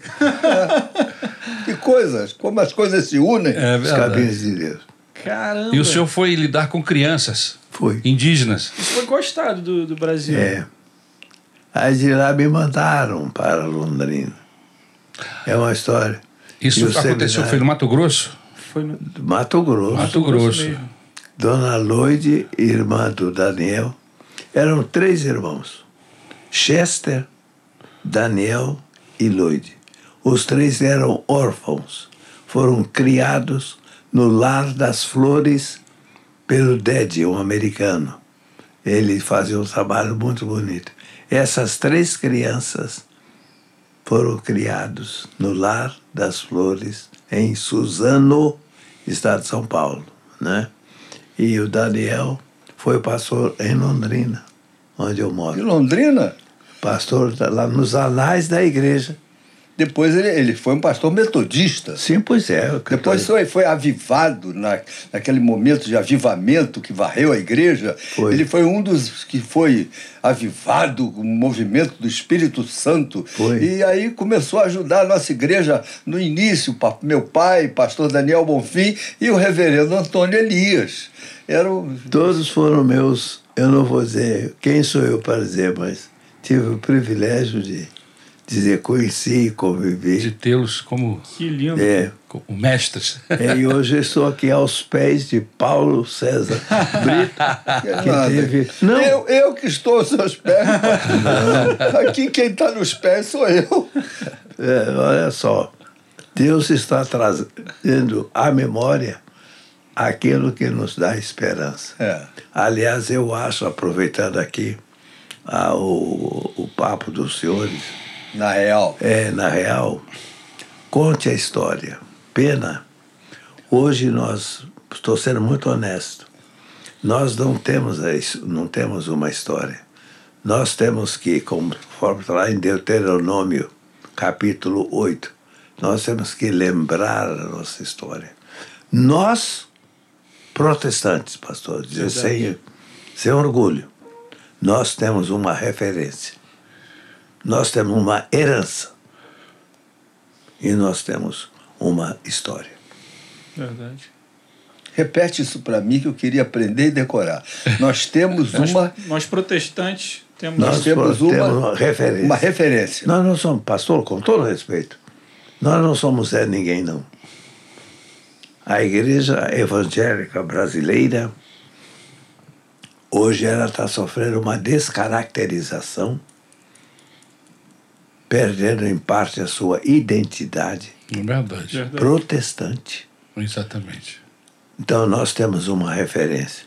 Que coisas, como as coisas se unem. É Os caminhos de Deus. Caramba. E o senhor foi lidar com crianças Foi. indígenas. Isso foi gostado do, do Brasil. É. Aí de lá me mandaram para Londrina. É uma história. Isso aconteceu, seminário? foi no Mato Grosso? Foi no Do Mato Grosso. Mato Grosso. Dona Lloyd, irmã do Daniel, eram três irmãos: Chester, Daniel e Lloyd. Os três eram órfãos. Foram criados no Lar das Flores pelo Dede, um americano. Ele fazia um trabalho muito bonito. Essas três crianças foram criados no Lar das Flores, em Suzano, estado de São Paulo. Né? E o Daniel foi pastor em Londrina, onde eu Em moro. Londrina, Pastor lá nos anais da igreja. Depois ele, ele foi um pastor metodista. Sim, pois é. Depois foi, foi avivado na, naquele momento de avivamento que varreu a igreja. Foi. Ele foi um dos que foi avivado com o movimento do Espírito Santo. Foi. E aí começou a ajudar a nossa igreja no início, meu pai, pastor Daniel Bonfim e o reverendo Antônio Elias. Eram Todos foram meus, eu não vou dizer quem sou eu para dizer, mas tive o privilégio de dizer conheci, De convivi. tê-los como, Que lindo. É, como mestres. É, e hoje eu estou aqui aos pés de Paulo César Brito, que nada. teve. Não, Eu, eu que estou aos seus pés. Aqui quem está nos pés sou eu. é, olha só. Deus está trazendo à memória aquilo que nos dá esperança. É. Aliás, eu acho, aproveitando aqui ah, o, o papo dos senhores, Na real. é, na real, conte a história. Pena, hoje nós, estou sendo muito honesto, nós não temos, his- não temos uma história. Nós temos que, conforme está lá em Deuteronômio, capítulo 8, nós temos que lembrar a nossa história. Nós, protestantes, pastor, dizer sem, sem orgulho, nós temos uma referência. Nós temos uma herança. E nós temos uma história. Verdade. Repete isso para mim que eu queria aprender e decorar. Nós temos Nós, uma, nós protestantes temos. Nós Nós temos temos uma- uma referência. uma referência. Nós não somos, pastor, com todo respeito, nós não somos é ninguém, não. A igreja evangélica brasileira, hoje ela está sofrendo uma descaracterização, perdendo em parte a sua identidade É verdade. Protestante. Exatamente. Então nós temos uma referência.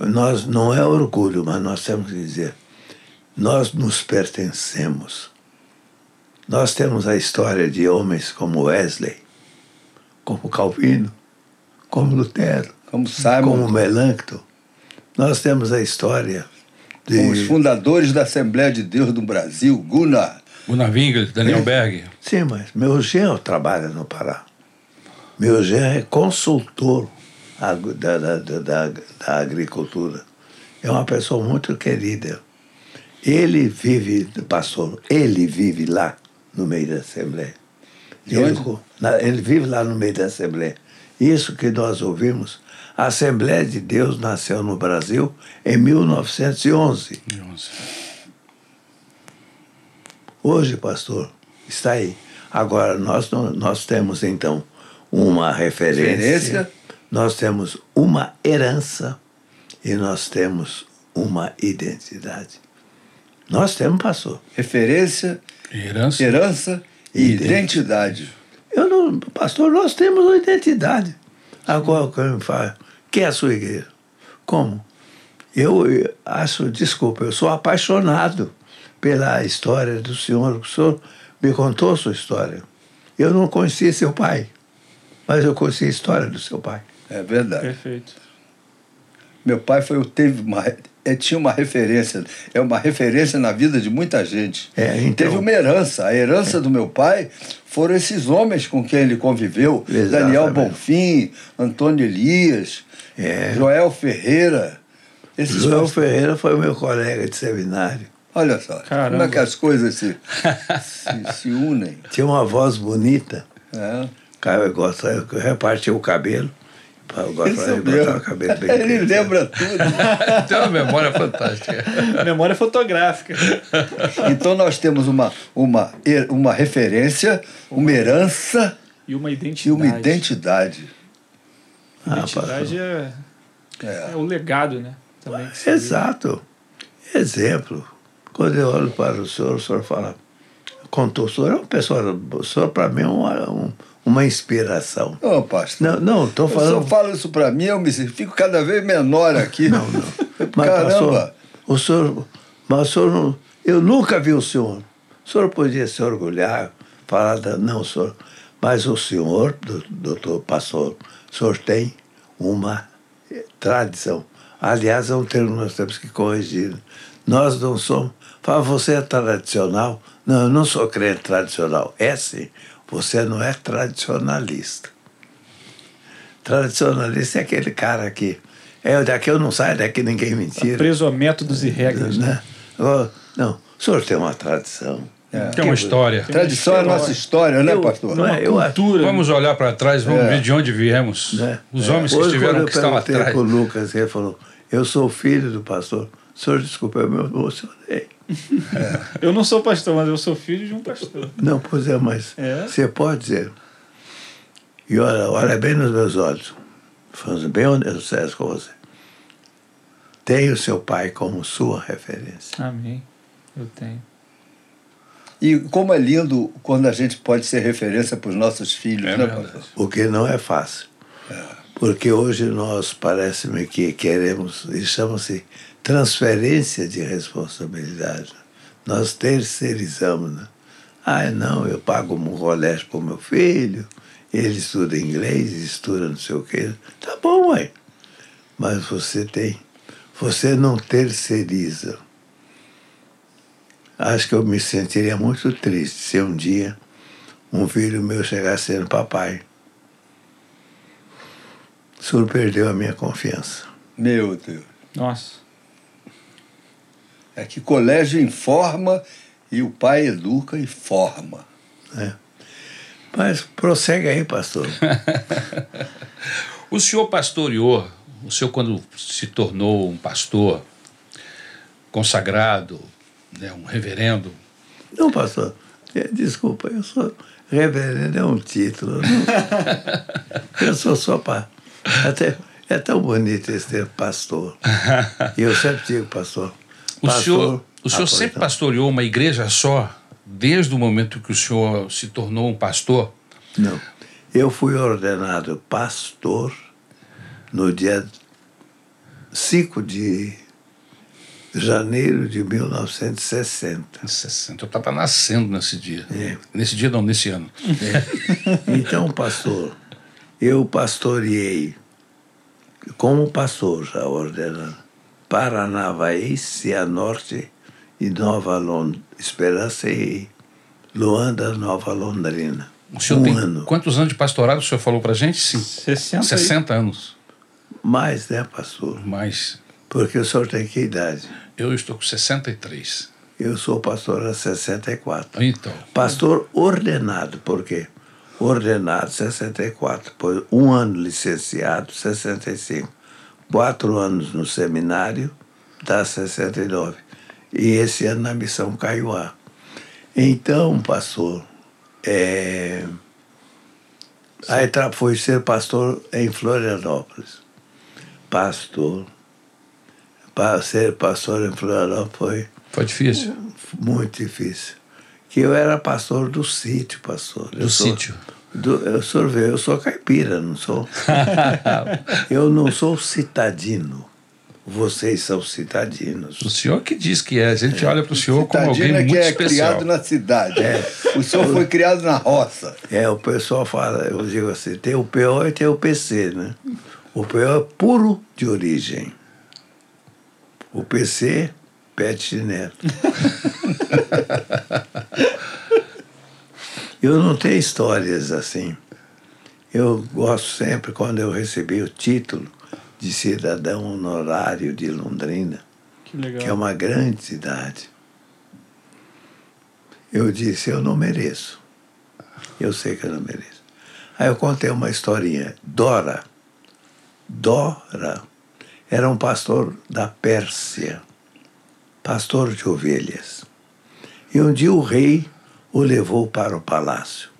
Nós não é orgulho, mas nós temos que dizer, nós nos pertencemos. Nós temos a história de homens como Wesley, como Calvino, como Lutero, Como Simon, como como, Melancton. Nós temos a história de os fundadores da Assembleia de Deus do Brasil, Gunnar. Gunnar Wingel, Daniel Berg. Sim, mas meu genro trabalha no Pará. Meu genro é consultor da, da, da, da, agricultura. É uma pessoa muito querida. Ele vive, pastor, ele vive lá no meio da Assembleia. Ele, ele vive lá no meio da Assembleia. Isso que nós ouvimos, a Assembleia de Deus nasceu no Brasil em 1911. Hoje, pastor, está aí. Agora, nós, nós temos, então, uma referência, Referência. nós temos uma herança e nós temos uma identidade. Nós temos, pastor. Referência, Herança. herança e Identidade. identidade. Eu não, pastor, nós temos uma identidade. Agora, o que me fala, que é a sua igreja? Como? Eu acho, desculpa, eu sou apaixonado pela história do senhor. O senhor me contou a sua história. Eu não conhecia seu pai, mas eu conheci a história do seu pai. É verdade. Perfeito. Meu pai foi, teve uma, é, tinha uma referência, é uma referência na vida de muita gente. É, então- Teve uma herança. A herança do meu pai foram esses homens com quem ele conviveu: Exatamente. Daniel Bonfim, Antônio Elias, É. Joel Ferreira. Pastores- Ferreira foi meu colega de seminário. Olha só, Caramba. como é que as coisas se, se, se unem. Tinha uma voz bonita. É. Cara, eu gosto, eu repartia o cabelo. Eu gosto Isso de botar o cabelo bem Ele lembra tudo. Tem uma memória fantástica. Memória fotográfica. Então nós temos uma, uma, uma referência, uma herança E uma e identidade. uma identidade. Ah, Identidade é, é o legado, né? Também. Exato. Exemplo. Quando eu olho para o senhor, o senhor fala, contou, o senhor é uma pessoa, o senhor para mim é uma, um- uma inspiração. Ô, pastor. Não, não, estou O senhor falando. fala isso pra mim, eu me fico cada vez menor aqui. Não, não. Mas, Caramba! pastor, o senhor, mas o senhor não, eu nunca vi o senhor. O senhor podia se orgulhar, falar, da, não, senhor, mas o senhor, do- doutor pastor, o senhor tem uma eh, tradição. Aliás, é um termo que nós temos que corrigir. Nós não somos. Fala, você é tradicional? Não, eu não sou crente tradicional. É sim, você não é tradicionalista. Tradicionalista é aquele cara que. É, daqui eu não saio, daqui ninguém me tira. Preso a métodos e regras. Né? Né? Agora, Não, o senhor tem uma tradição. Tem uma história. Tradição é a nossa história, né, Eu- pastor? não é, eu Cultura. Vamos olhar para trás, vamos É. ver de onde viemos. né? Os homens que Hoje, estiveram que estão eu perguntei atrás. para o Lucas, ele falou: Eu sou filho do pastor. O senhor, desculpa, eu me emocionei. Eu não sou pastor, mas eu sou filho de um pastor. Não, pois é, mas É? você pode dizer. E olha, olha bem nos meus olhos. Falando bem honesto com você. Tenha o seu pai como sua referência. Amém. Eu tenho. E como é lindo quando a gente pode ser referência para os nossos filhos, É né, pastor? O que não é fácil. Porque hoje nós parece-me que queremos, e chama-se transferência de responsabilidade. Nós terceirizamos. Né? Ah, não, eu pago um colégio para o meu filho, ele estuda inglês, estuda não sei o quê. Tá bom, mãe. Mas você tem, você não terceiriza. Acho que eu me sentiria muito triste se um dia um filho meu chegasse sendo papai. O senhor perdeu a minha confiança. Meu Deus. Nossa. É que colégio informa e o pai educa e forma. Né? Mas prossegue aí, pastor. O senhor pastoreou, o senhor quando se tornou um pastor consagrado, né, um reverendo, Não, pastor, eh, desculpa, eu sou. Reverendo é um título. Não, eu sou só pa, Até é tão bonito esse termo, pastor. E eu sempre digo, pastor. O pastor, senhor, o senhor ah, sempre então. pastoreou uma igreja só, desde o momento que o senhor se tornou um pastor? Não. Eu fui ordenado pastor no dia 5 de janeiro de 1960. Em 60. Eu estava nascendo nesse dia. É. Nesse dia não, nesse ano. Então, pastor, eu pastoreei como pastor já ordenado Paranavaí, Cianorte e Nova Londrina, Esperança e Luanda, Nova Londrina. O senhor um tem ano. quantos anos de pastorado o senhor falou para gente? Sim. 60 aí. 60 anos. Mais, né, pastor? Mas Porque o senhor tem que idade? eu estou com 63. Eu sou pastor há 64. Então, Pastor ordenado, por quê? Ordenado 64, depois um ano licenciado, 65. Quatro anos no seminário, dá 69. E esse ano na missão Caiuá. Então, pastor, é... aí tra- fui ser pastor em Florianópolis. Pastor. Para ser pastor em Florianópolis foi foi difícil. muito difícil. Que eu era pastor do sítio, pastor. Do Eu sou- sítio. Do- eu sou, eu sou caipira, não sou. eu não sou citadino. Vocês são citadinos. O senhor que diz que é. A gente olha para o senhor como alguém é muito que é especial. criado na cidade. O senhor foi criado na roça. É, o pessoal fala, eu digo assim, tem o PO e tem o PC, né? O PO é puro de origem. O PC, Pet Neto. eu não tenho histórias assim. Eu gosto sempre, quando eu recebi o título de cidadão honorário de Londrina, Que que é uma grande cidade, eu disse: eu não mereço. Eu sei que eu não mereço. Aí eu contei uma historinha. Dora, Dora, era um pastor da Pérsia, pastor de ovelhas. E um dia o rei o levou para o palácio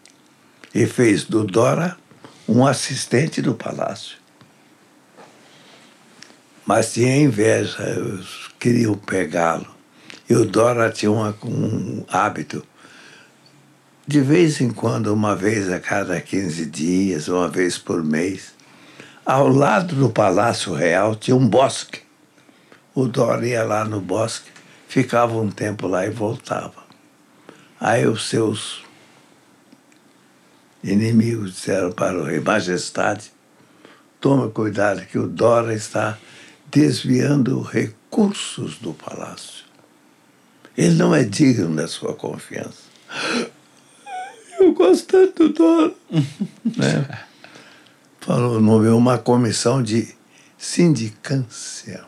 e fez do Dora um assistente do palácio. Mas tinha inveja, queriam pegá-lo. E o Dora tinha uma- um hábito. De vez em quando, uma vez a cada 15 dias, uma vez por mês, ao lado do Palácio Real tinha um bosque. O Dora ia lá no bosque, ficava um tempo lá e voltava. Aí os seus inimigos disseram para o rei, Majestade, tome cuidado que o Dora está desviando recursos do palácio. Ele não é digno da sua confiança. Eu gosto tanto do Dora. né? Falou, nomeou uma comissão de sindicância.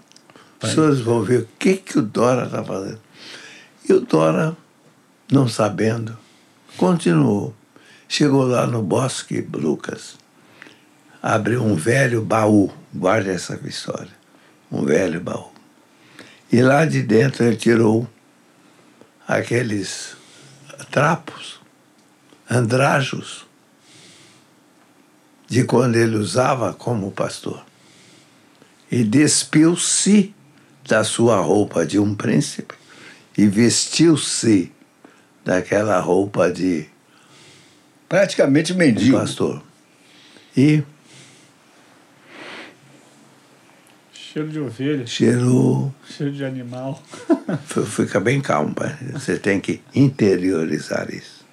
Os senhores vão ver o que, que o Dora está fazendo. E o Dora, não sabendo, continuou. Chegou lá no bosque, Lucas, abriu um velho baú, guarda essa história, um velho baú. E lá de dentro ele tirou aqueles trapos, andrajos, de quando ele usava como pastor. E despiu-se da sua roupa de um príncipe e vestiu-se daquela roupa de Praticamente mendigo. pastor. E Cheiro de ovelha, cheirou. cheiro de animal. Fica bem calmo, pai. Você tem que interiorizar isso.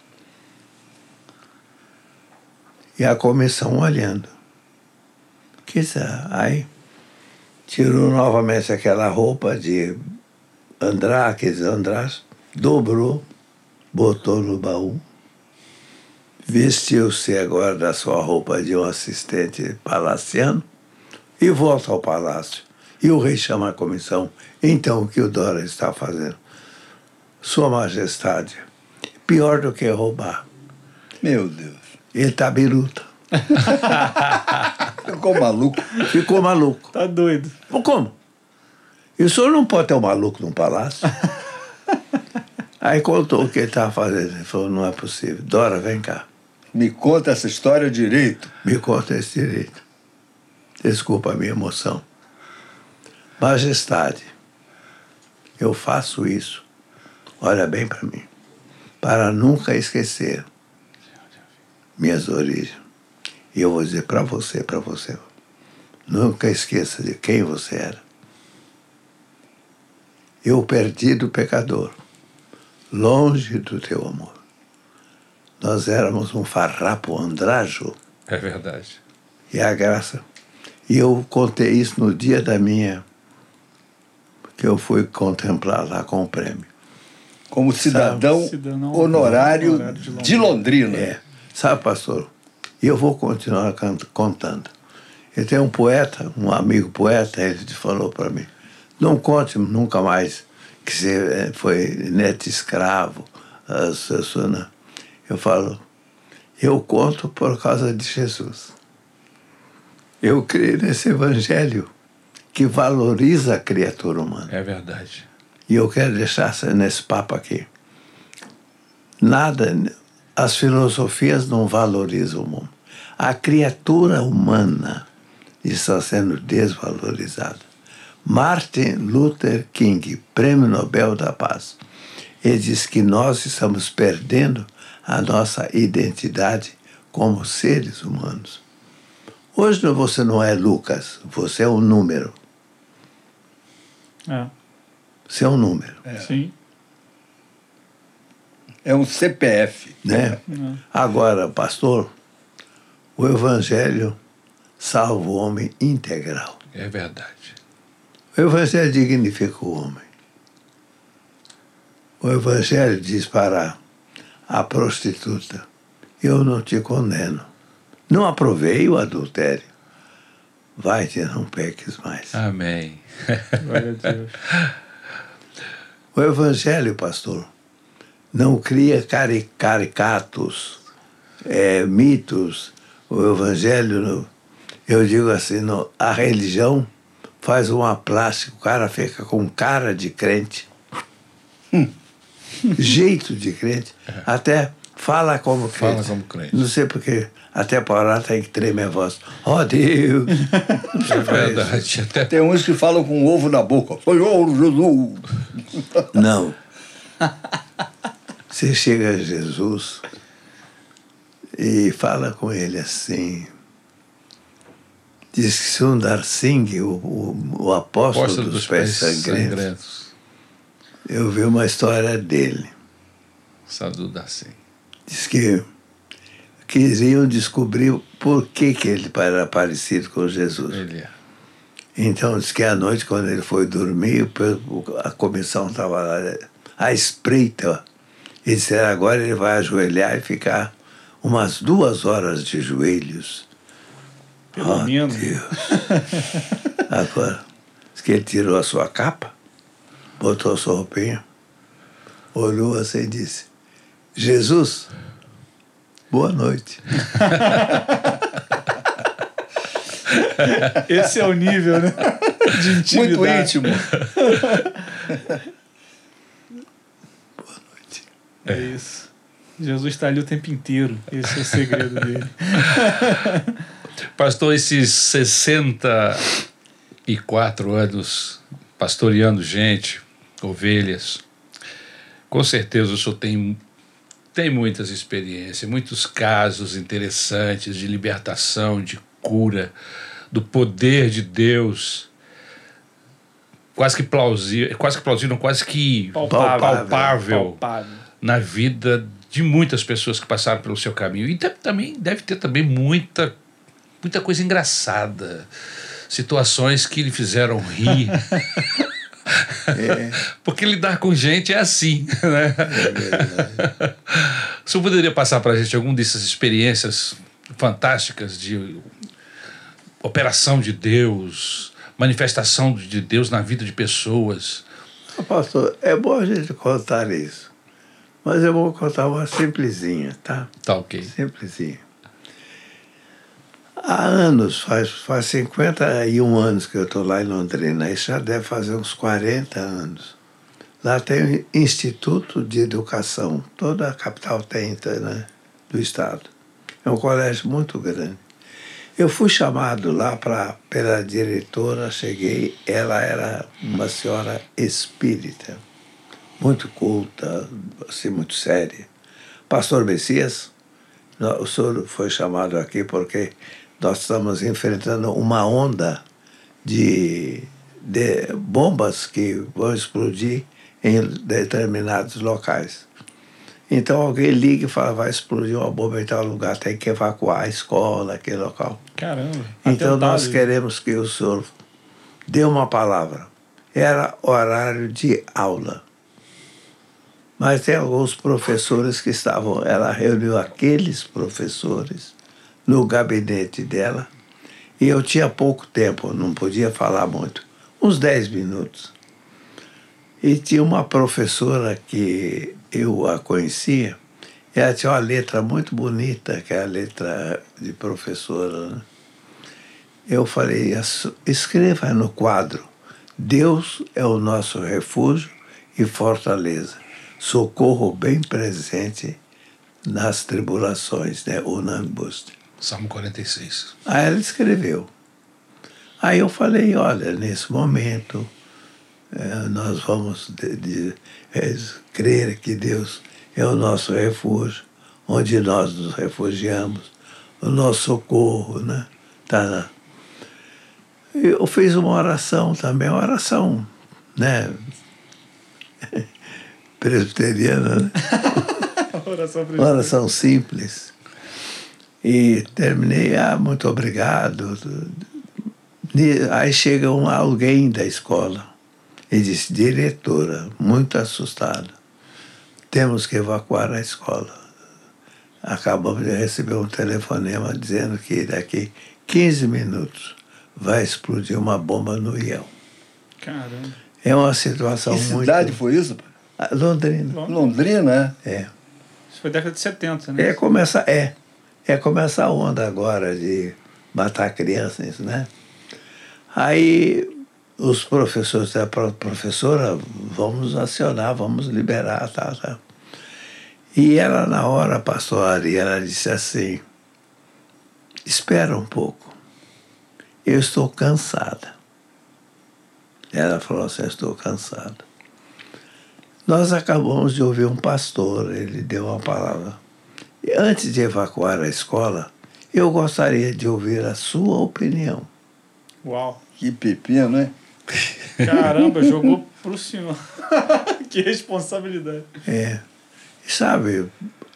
E a comissão olhando. Que isso? Aí tirou novamente aquela roupa de andrar, aqueles andras, dobrou, botou no baú, vestiu-se agora da sua roupa de um assistente palaciano e volta ao palácio. E o rei chama a comissão. Então, o que o Dora está fazendo? Sua Majestade, pior do que roubar. Meu Deus. Ele tá biruta. Ficou maluco. Ficou maluco. Tá doido. Como? E o senhor não pode ter um maluco num palácio? Aí contou o que ele estava fazendo. Ele falou, não é possível. Dora, vem cá. Me conta essa história direito. Me conta esse direito. Desculpa a minha emoção. Majestade, eu faço isso, olha bem para mim, para nunca esquecer minhas origens. E eu vou dizer para você, para você, nunca esqueça de quem você era. Eu perdido pecador, longe do teu amor. Nós éramos um farrapo andrajo É verdade. e a graça. E eu contei isso no dia da minha. que eu fui contemplar lá com o prêmio. Como cidadão, Cidadão honorário honorário de de Londrina. É. Sabe, pastor? E eu vou continuar contando. E tem um poeta, um amigo poeta, ele falou para mim: não conte nunca mais que você eh, foi neto escravo. as pessoas não." Eu falo: eu conto por causa de Jesus. Eu creio nesse evangelho que valoriza a criatura humana. É verdade. E eu quero deixar nesse papo aqui. Nada, as filosofias não valorizam o mundo. A criatura humana está sendo desvalorizada. Martin Luther King, Prêmio Nobel da Paz, ele diz que nós estamos perdendo a nossa identidade como seres humanos. Hoje você não é Lucas, você é um número. É, Você é um número. sim. É um CPF. né? Agora, pastor, o evangelho salva o homem integral. É verdade. O Evangelho dignifica o homem. O Evangelho diz para a prostituta: Eu não te condeno. Não aprovei o adultério. Vai-te, não peques mais. Amém. Glória a Deus. O Evangelho, pastor, não cria cari- caricatos, é, mitos. O Evangelho, eu digo assim, a religião faz uma plástica, o cara fica com cara de crente, jeito de crente, até fala como crente. Fala como crente. Não sei porque, até para orar tem que tremer a voz. Ó Deus! É verdade. Até Tem uns que falam com ovo na boca. Senhor Jesus! Não. Você chega a Jesus e fala com ele assim. Diz que Sundar Singh, o, o, o apóstolo, Apóstolo dos, pés sangrentos, sangrentos. eu vi uma história dele. Sadhu Dassi. Diz que queriam descobrir por que, que ele era parecido com Jesus. Ele é. Então, diz que à noite, quando ele foi dormir, a comissão estava lá, à espreita. E disseram, agora ele vai ajoelhar e ficar umas duas horas de joelhos. Pelo Oh, menos. Deus. Agora, diz que ele tirou a sua capa, botou a sua roupinha, olhou assim e disse, Jesus, boa noite. Esse é o nível, né? De intimidade. Muito íntimo. É isso. Jesus está ali o tempo inteiro. Esse é o segredo dele. Pastor, esses 64 anos pastoreando gente, ovelhas, com certeza o senhor tem, tem muitas experiências, muitos casos interessantes de libertação, de cura, do poder de Deus. Quase que plausível, quase que plausível, não, quase que Palpável. palpável Palpável. na vida de muitas pessoas que passaram pelo seu caminho. E deve, também deve ter também muita, muita coisa engraçada. Situações que lhe fizeram rir. Porque lidar com gente é assim, né? O senhor poderia passar para a gente alguma dessas experiências fantásticas de operação de Deus, manifestação de Deus na vida de pessoas? Pastor, é bom a gente contar isso. Mas eu vou contar uma simplesinha, tá? Tá ok. Simplesinha. Há anos, faz, faz 51 anos que eu estou lá em Londrina, isso já deve fazer uns 40 anos. Lá tem o Instituto de Educação, toda a capital tem né, do Estado. É um colégio muito grande. Eu fui chamado lá pra, pela diretora, cheguei, ela era uma senhora espírita, muito culta, assim, muito séria. Pastor Messias, o senhor foi chamado aqui porque nós estamos enfrentando uma onda de, de bombas que vão explodir em determinados locais. Então alguém liga e fala, vai explodir uma bomba em tal lugar, tem que evacuar a escola, aquele local. Caramba. Então nós queremos que o senhor dê uma palavra. Era horário de aula. Mas tem alguns professores que estavam. Ela reuniu aqueles professores no gabinete dela e eu tinha pouco tempo, não podia falar muito. Uns 10 minutos. E tinha uma professora que eu a conhecia, e ela tinha uma letra muito bonita, que é a letra de professora. Né? Eu falei, "As- escreva no quadro: Deus é o nosso refúgio e fortaleza, socorro bem presente nas tribulações, né? ou na. Salmo 46. Aí ela escreveu. Aí eu falei, olha, nesse momento eh, nós vamos de, de- eh, crer que Deus é o nosso refúgio, onde nós nos refugiamos, o nosso socorro, né? Tá lá. Eu fiz uma oração também, uma oração, né? Presbiteriana, né? Oração oração simples. E terminei, ah, muito obrigado. E Aí chega um, alguém da escola e disse, diretora, muito assustada, temos que evacuar a escola. Acabamos de receber um telefonema dizendo que daqui 15 minutos vai explodir uma bomba no IEL. Caramba. É uma situação Que muito... cidade foi isso? Ah, Londrina. Londrina, é? É. Isso foi década de 70, né? É como essa, é, é como essa onda agora de matar crianças, né? Aí os professores, a pro- professora, vamos acionar, vamos liberar, tá, tá. E ela, na hora, pastor Ari, ela disse assim, espera um pouco, eu estou cansada. Ela falou assim, estou cansada. Nós acabamos de ouvir um pastor, ele deu uma palavra. E antes de evacuar a escola, eu gostaria de ouvir a sua opinião. Uau. Que pepino, né? Caramba, jogou pro senhor. que responsabilidade. É. Sabe,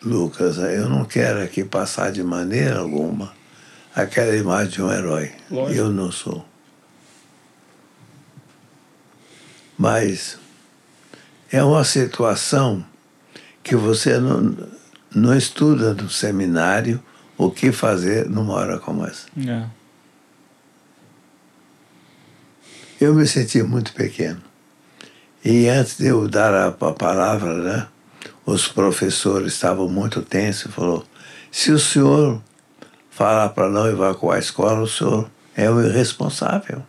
Lucas, eu não quero aqui passar de maneira alguma aquela imagem de um herói. Lógico. Eu não sou. Mas é uma situação que você não, não estuda no seminário o que fazer numa hora como essa. É. Eu me senti muito pequeno. E antes de eu dar a, a palavra, né, os professores estavam muito tensos e falou: se o senhor falar para não evacuar a escola, o senhor é o irresponsável.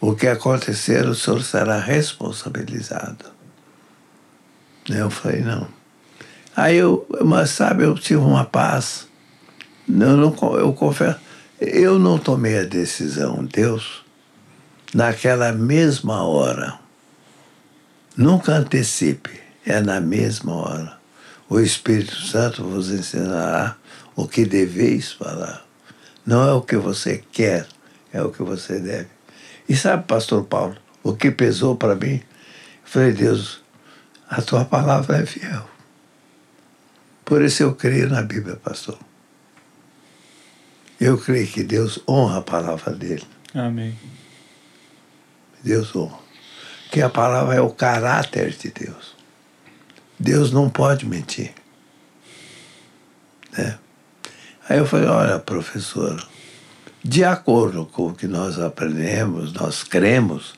O que acontecer, o senhor será responsabilizado. Eu falei, não. Aí eu, mas sabe, eu tive uma paz. Eu, não, eu confesso, eu não tomei a decisão, Deus, naquela mesma hora. Nunca antecipe, é na mesma hora. O Espírito Santo vos ensinará o que deveis falar. Não é o que você quer, é o que você deve. E sabe, pastor Paulo, o que pesou para mim? Falei, Deus, a tua palavra é fiel. Por isso eu creio na Bíblia, pastor. Eu creio que Deus honra a palavra dele. Amém. Deus honra. Que a palavra é o caráter de Deus. Deus não pode mentir. Né? Aí eu falei, olha, professora, de acordo com o que nós aprendemos, nós cremos,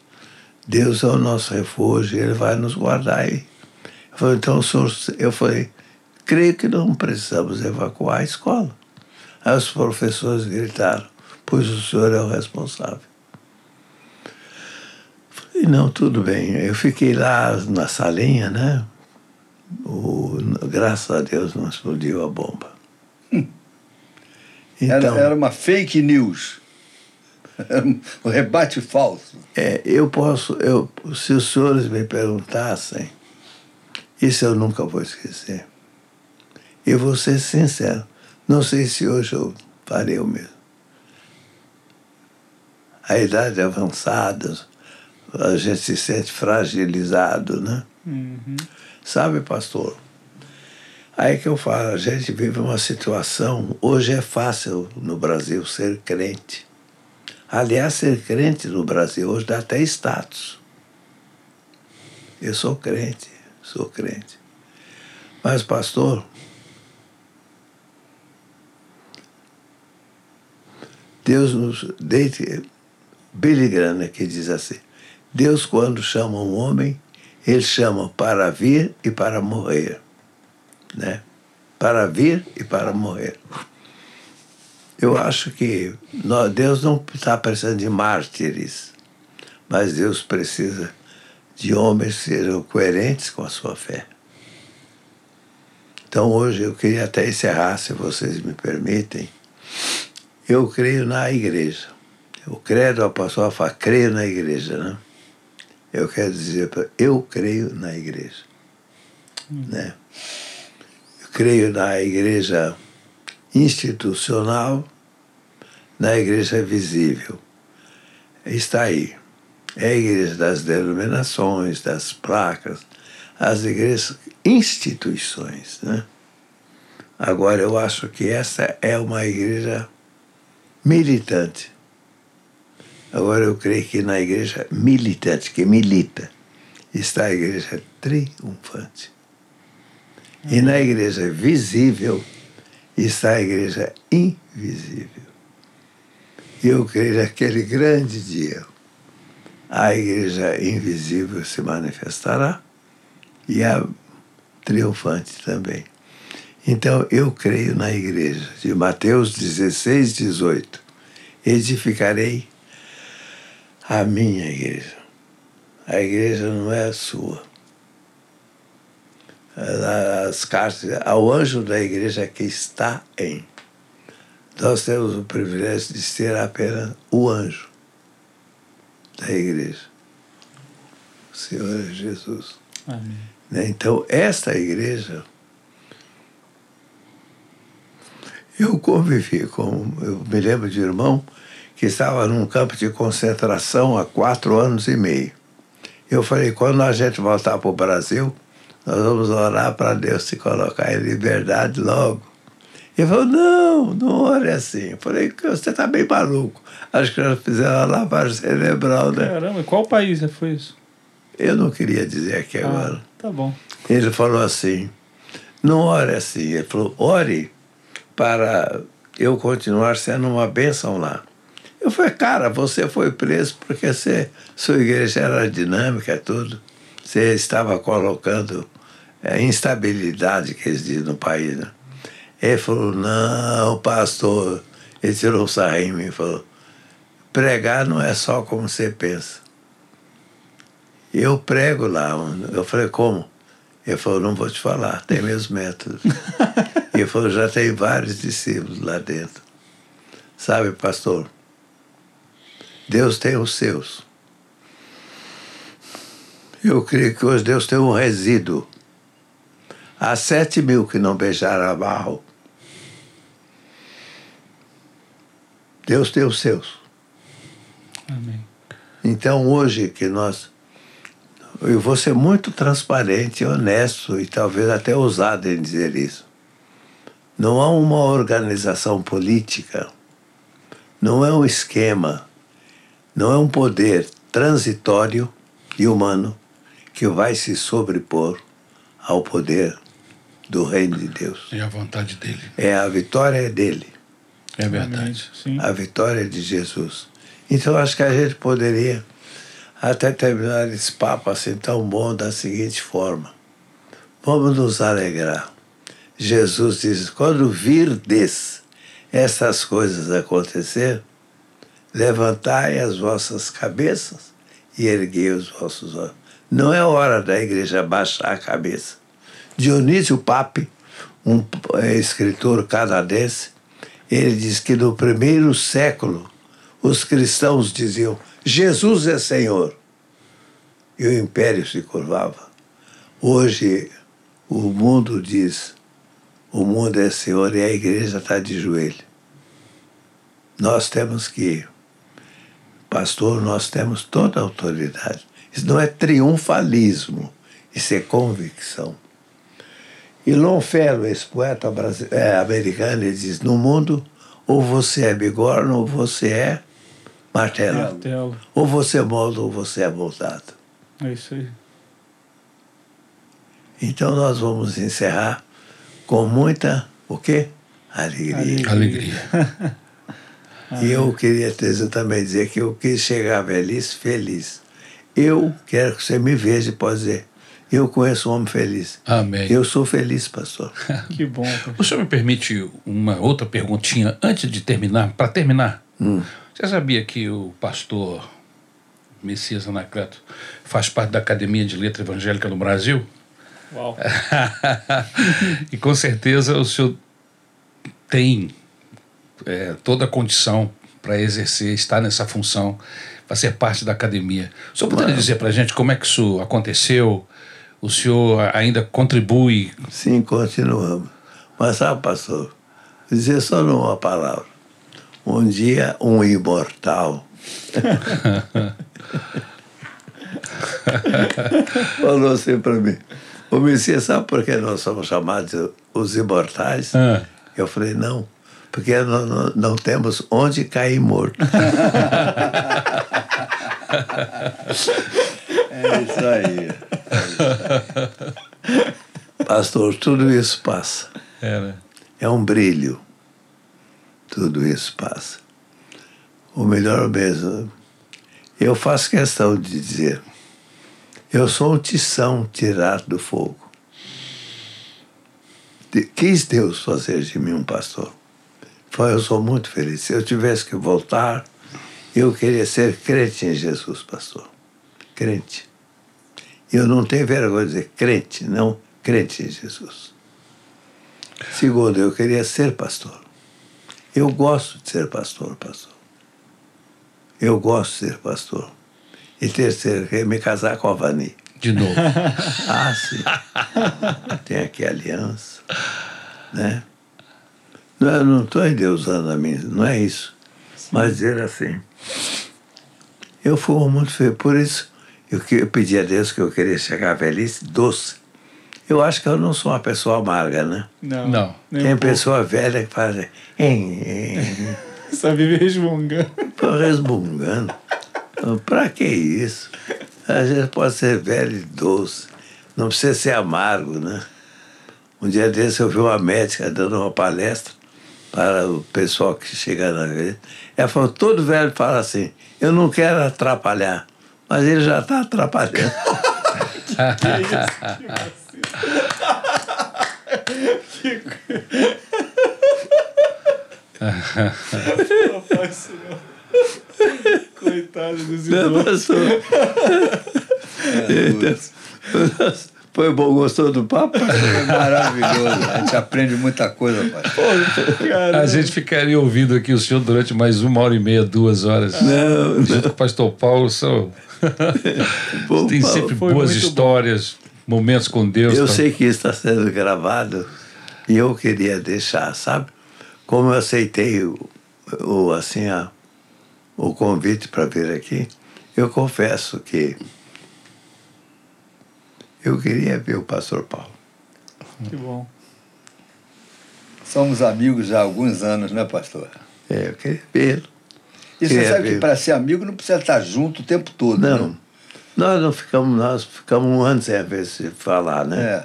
Deus é o nosso refúgio, Ele vai nos guardar aí. Eu falei, então o senhor, eu falei, creio que não precisamos evacuar a escola. Aí os professores gritaram, pois o senhor é o responsável. Falei, não, tudo bem. Eu fiquei lá na salinha, né? O, graças a Deus não explodiu a bomba. Então, Era, era uma fake news. Era um um rebate falso. é, eu posso, eu, se os senhores me perguntassem, isso eu nunca vou esquecer. Eu vou ser sincero. Não sei se hoje eu farei o mesmo. A idade avançada, a gente se sente fragilizado, né? Uhum. Sabe, pastor? Aí que eu falo, a gente vive uma situação. Hoje é fácil no Brasil ser crente. Aliás, ser crente no Brasil hoje dá até status. Eu sou crente, sou crente. Mas, pastor, Deus nos. Desde Billy Graham que diz assim: Deus, quando chama um homem, ele chama para vir e para morrer. Né? Para vir e para morrer. Eu acho que Deus não está precisando de mártires, mas Deus precisa de homens que sejam coerentes com a sua fé. Então hoje eu queria até encerrar, se vocês me permitem. Eu creio na igreja. O credo apóstolo fala, creio na igreja, né? Eu quero dizer, eu creio na igreja. Né? Eu creio na igreja institucional, na igreja visível. Está aí. É a igreja das denominações, das placas, as igrejas, instituições, né? Agora, eu acho que essa é uma igreja militante. Agora, eu creio que na igreja militante, que milita, está a igreja triunfante. E na igreja visível está a igreja invisível. E eu creio naquele grande dia, a igreja invisível se manifestará e a triunfante também. Então, eu creio na igreja de Mateus 16, 18. Edificarei a minha igreja. A igreja não é a sua. As cartas ao anjo da igreja que está em. Nós temos o privilégio de ser apenas o anjo da igreja. O Senhor é Jesus. Amém. Né? Então, esta igreja, eu convivi com. Eu me lembro de um irmão que estava num campo de concentração há quatro anos e meio. Eu falei: quando a gente voltar para o Brasil, nós vamos orar para Deus se colocar em liberdade logo. Ele falou: não, não ore assim. Eu falei: você está bem maluco. Acho que nós fizemos uma lavagem cerebral, né? Caramba, qual país foi isso? Eu não queria dizer aqui agora. Ah, tá bom. Ele falou assim: não ore assim. Ele falou: ore para eu continuar sendo uma bênção lá. Eu falei: cara, você foi preso porque você, sua igreja era dinâmica e tudo. Você estava colocando é, instabilidade, que dizem, no país. Né? Ele falou: não, pastor. Ele tirou o sarrinho em mim e falou: pregar não é só como você pensa. Eu prego lá. Eu falei, como? Ele falou, não vou te falar, tem meus métodos. e falou, já tem vários discípulos lá dentro. Sabe, pastor? Deus tem os seus. Eu creio que hoje Deus tem um resíduo. Há sete mil que não beijaram a barro. Deus tem os seus. Amém. Então, hoje que nós. Eu vou ser muito transparente, honesto e talvez até ousado em dizer isso. Não há uma organização política, não é um esquema, não é um poder transitório e humano que vai se sobrepor ao poder do reino de Deus. É a vontade dele. É a vitória é dele, É verdade. Sim. a vitória é de Jesus. Então acho que a gente poderia até terminar esse papo assim tão bom da seguinte forma. Vamos nos alegrar. Jesus diz: quando virdes essas coisas acontecer, levantai as vossas cabeças e erguei os vossos olhos. Não é hora da igreja baixar a cabeça. Dionísio Pape, um escritor canadense, ele diz que no primeiro século os cristãos diziam: Jesus é Senhor. E o império se curvava. Hoje o mundo diz: o mundo é Senhor e a igreja está de joelho. Nós temos que. Pastor, nós temos toda a autoridade. Isso não é triunfalismo, isso é convicção. E Longfellow, esse poeta é, americano, ele diz: no mundo, ou você é bigorna ou você é martelo. Martelo. Ou você molda ou você é moldado. É isso aí. Então nós vamos encerrar com muita, o quê? Alegria. Alegria. E eu queria dizer, também dizer que eu quis chegar à velhice feliz. Eu quero que você me veja e pode dizer, eu conheço um homem feliz. Amém. Eu sou feliz, pastor. Que bom. pastor. O senhor me permite uma outra perguntinha antes de terminar? Para terminar, você sabia que o pastor Messias Anacleto faz parte da Academia de Letra Evangélica no Brasil? Uau. e com certeza o senhor tem é, toda a condição para exercer, estar nessa função, para ser parte da academia. O senhor poderia dizer para a gente como é que isso aconteceu? O senhor ainda contribui? Sim, continuamos. Mas sabe, pastor, dizer só numa palavra. Um dia, um imortal falou assim para mim: O Messias, sabe por que nós somos chamados os imortais? Ah. Eu falei, não, porque não, não, não temos onde cair morto. É isso aí. Pastor, tudo isso passa. Era. É um brilho. Tudo isso passa. O melhor mesmo. Eu faço questão de dizer: eu sou um tição tirado do fogo. Quis Deus fazer de mim um pastor. Foi, eu sou muito feliz. Se eu tivesse que voltar, eu queria ser crente em Jesus, pastor. Crente. Eu não tenho vergonha de dizer crente, não crente em Jesus. Segundo, eu queria ser pastor. Eu gosto de ser pastor, pastor. Eu gosto de ser pastor. E terceiro, queria me casar com a Vani. De novo. Ah, sim. Tem aqui a aliança. Né? Não, eu não estou endeusando a mim, não é isso. Mas dizer assim. Eu fui muito feliz. Por isso, eu, que- eu pedi a Deus que eu queria chegar à velhice doce. Eu acho que eu não sou uma pessoa amarga, né? Não. Não. Tem um pouco. pessoa velha que faz. assim, "Hein, hein", Só vive resmungando. Tô resmungando. Pra que isso? A gente pode ser velho e doce. Não precisa ser amargo, né? Um dia desse eu vi uma médica dando uma palestra para o pessoal que chega na vez. Ela falou, todo velho fala assim, eu não quero atrapalhar. Mas ele já está atrapalhando. Não faz isso não. Coitado dos idosos. pastor? Então, Foi bom, gostou do papo? É maravilhoso. A gente aprende muita coisa, pai. Cara, A gente ficaria ouvindo aqui o senhor durante mais uma hora e meia, duas horas. Não, Junto com o pastor Paulo, são... Bom, tem Paulo, sempre foi boas muito bom. histórias, momentos com Deus. Eu tá? sei que isso está sendo gravado e eu queria deixar, sabe? Como eu aceitei o, o, assim, a, o convite para vir aqui, eu confesso que eu queria ver o pastor Paulo. que bom. Somos amigos já há alguns anos, né, pastor? É, eu queria vê-lo. E você Queria sabe que para ser amigo não precisa estar junto o tempo todo. Não, né? nós não ficamos, nós ficamos um ano sem a vez de falar, né? É.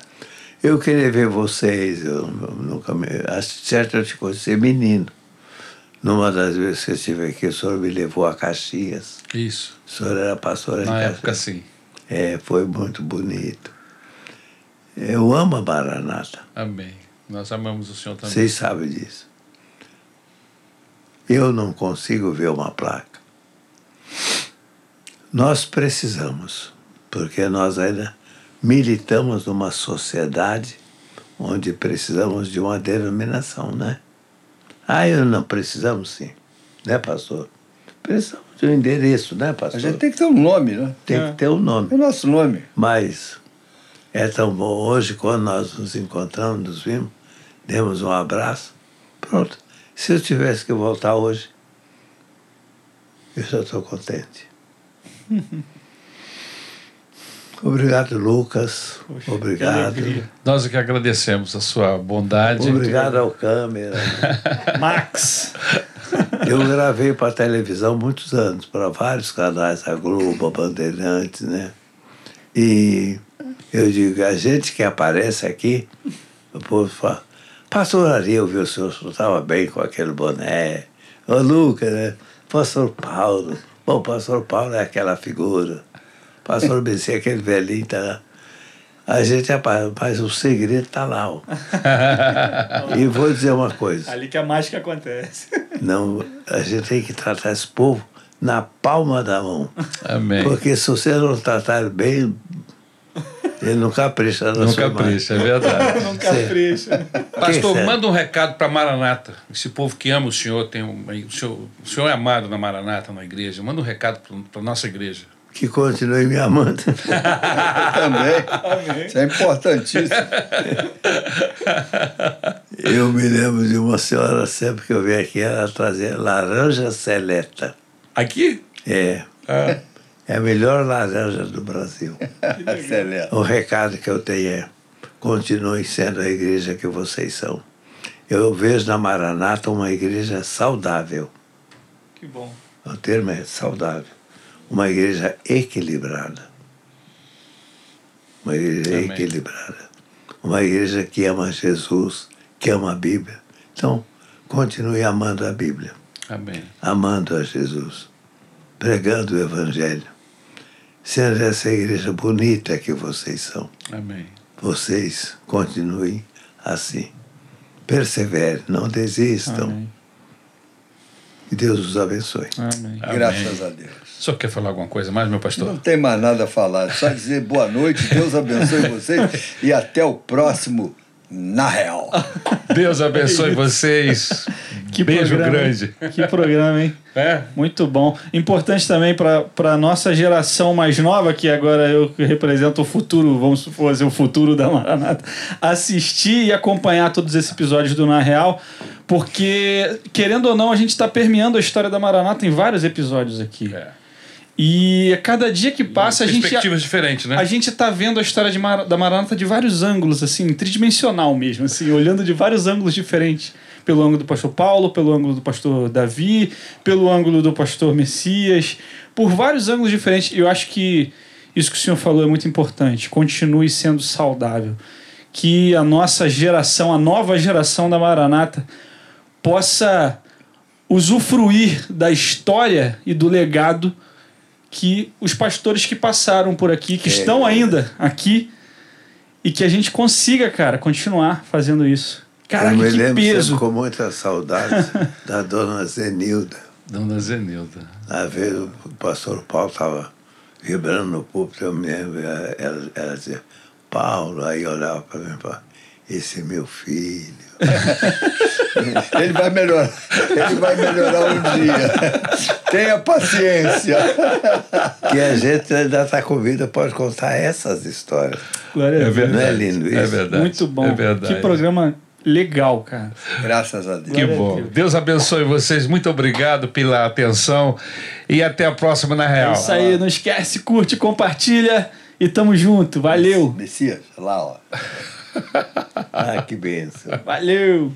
Eu queria ver vocês, eu nunca me. Acho certo eu te conheci menino. Numa das vezes que eu estive aqui, o senhor me levou a Caxias. Isso. O senhor era pastor em Na Caxias. época, sim. É, foi muito bonito. Eu amo a Maranata. Amém. Nós amamos o senhor também. Vocês sabem disso. Eu não consigo ver uma placa. Nós precisamos, porque nós ainda militamos numa sociedade onde precisamos de uma denominação, né? Ah, eu não precisamos sim, né, pastor? Precisamos de um endereço, né, A pastor? gente tem que ter um nome, né? Tem É. que ter um nome. É o nosso nome. Mas é tão bom hoje, quando nós nos encontramos, nos vimos, demos um abraço. Pronto. Se eu tivesse que voltar hoje, eu já estou contente. Obrigado, Lucas. Poxa, Obrigado. Nós é que agradecemos a sua bondade. Obrigado ao câmera. Max. Eu gravei para televisão muitos anos, para vários canais, a Globo, a Bandeirantes, né? E eu digo, a gente que aparece aqui, o povo fala, pastor Ari, eu vi o senhor, o senhor estava bem com aquele boné. Ô Lucas, né? Pastor Paulo. Bom, pastor Paulo é aquela figura. Pastor BC, aquele velhinho tá lá. A gente aparece, mas o segredo está lá. Ó. e vou dizer uma coisa. Ali que a mágica acontece. Não, a gente tem que tratar esse povo na palma da mão. Amém. Porque se você não tratar ele bem, ele não capricha na Não sua capricha, é verdade. Não capricha. Pastor, manda um recado para Maranata. Esse povo que ama o senhor, tem um, o, senhor o senhor é amado na Maranata, na igreja. Manda um recado para a nossa igreja. Que continue me amando. Também. Isso é importantíssimo. Eu me lembro de uma senhora sempre que eu venho aqui, ela trazia laranja seleta. Aqui? É, Ah, é a melhor laranja do Brasil. O recado que eu tenho é: continuem sendo a igreja que vocês são. Eu vejo na Maranata uma igreja saudável. Que bom. O termo é saudável. Uma igreja equilibrada. Uma igreja Amém. equilibrada. Uma igreja que ama Jesus, que ama a Bíblia. Então, continue amando a Bíblia, Amém. amando a Jesus, pregando o Evangelho, sendo essa igreja bonita que vocês são. Amém. Vocês continuem assim. Perseverem, não desistam. Amém. Que Deus os abençoe. Amém. Amém. Graças a Deus. O senhor quer falar alguma coisa mais, meu pastor? Não tem mais nada a falar, só dizer boa noite, Deus abençoe vocês e até o próximo Na Real. Deus abençoe vocês. Que Beijo programa, grande. Que programa, hein? É? Muito bom. Importante também para a nossa geração mais nova, que agora eu que represento o futuro, vamos supor, assim, o futuro da Maranata, assistir e acompanhar todos esses episódios do Na Real, porque, querendo ou não, a gente está permeando a história da Maranata em vários episódios aqui. É. E a cada dia que passa, a gente. Perspectivas diferentes, né? A gente tá vendo a história de Mar- da Maranata de vários ângulos, assim, tridimensional mesmo, assim, olhando de vários ângulos diferentes. Pelo ângulo do pastor Paulo, pelo ângulo do pastor Davi, pelo ângulo do pastor Messias, por vários ângulos diferentes. Eu acho que isso que o senhor falou é muito importante. Continue sendo saudável. Que a nossa geração, a nova geração da Maranata, possa usufruir da história e do legado que os pastores que passaram por aqui, que estão ainda aqui, e que a gente consiga, cara, continuar fazendo isso. Caraca, Eu me que lembro peso! com muita saudade da dona Zenilda. Dona Zenilda. Às vezes o pastor Paulo estava vibrando no púlpito, eu me lembro, ela, ela dizia, Paulo, aí olhava para mim e falava, esse é meu filho. Ele vai melhorar, ele vai melhorar um dia. Tenha paciência. Que a gente ainda está com vida, pode contar essas histórias. Glória a É Deus. verdade. Não é lindo isso? É verdade. Muito bom. É verdade. Que programa legal, cara. Graças a Deus. Que bom. Deus. Deus abençoe vocês. Muito obrigado pela atenção. E até a próxima, na É Real. isso aí, não esquece, curte, compartilha e tamo junto. Valeu. Messias, lá, ó. Ah, que benção. Valeu.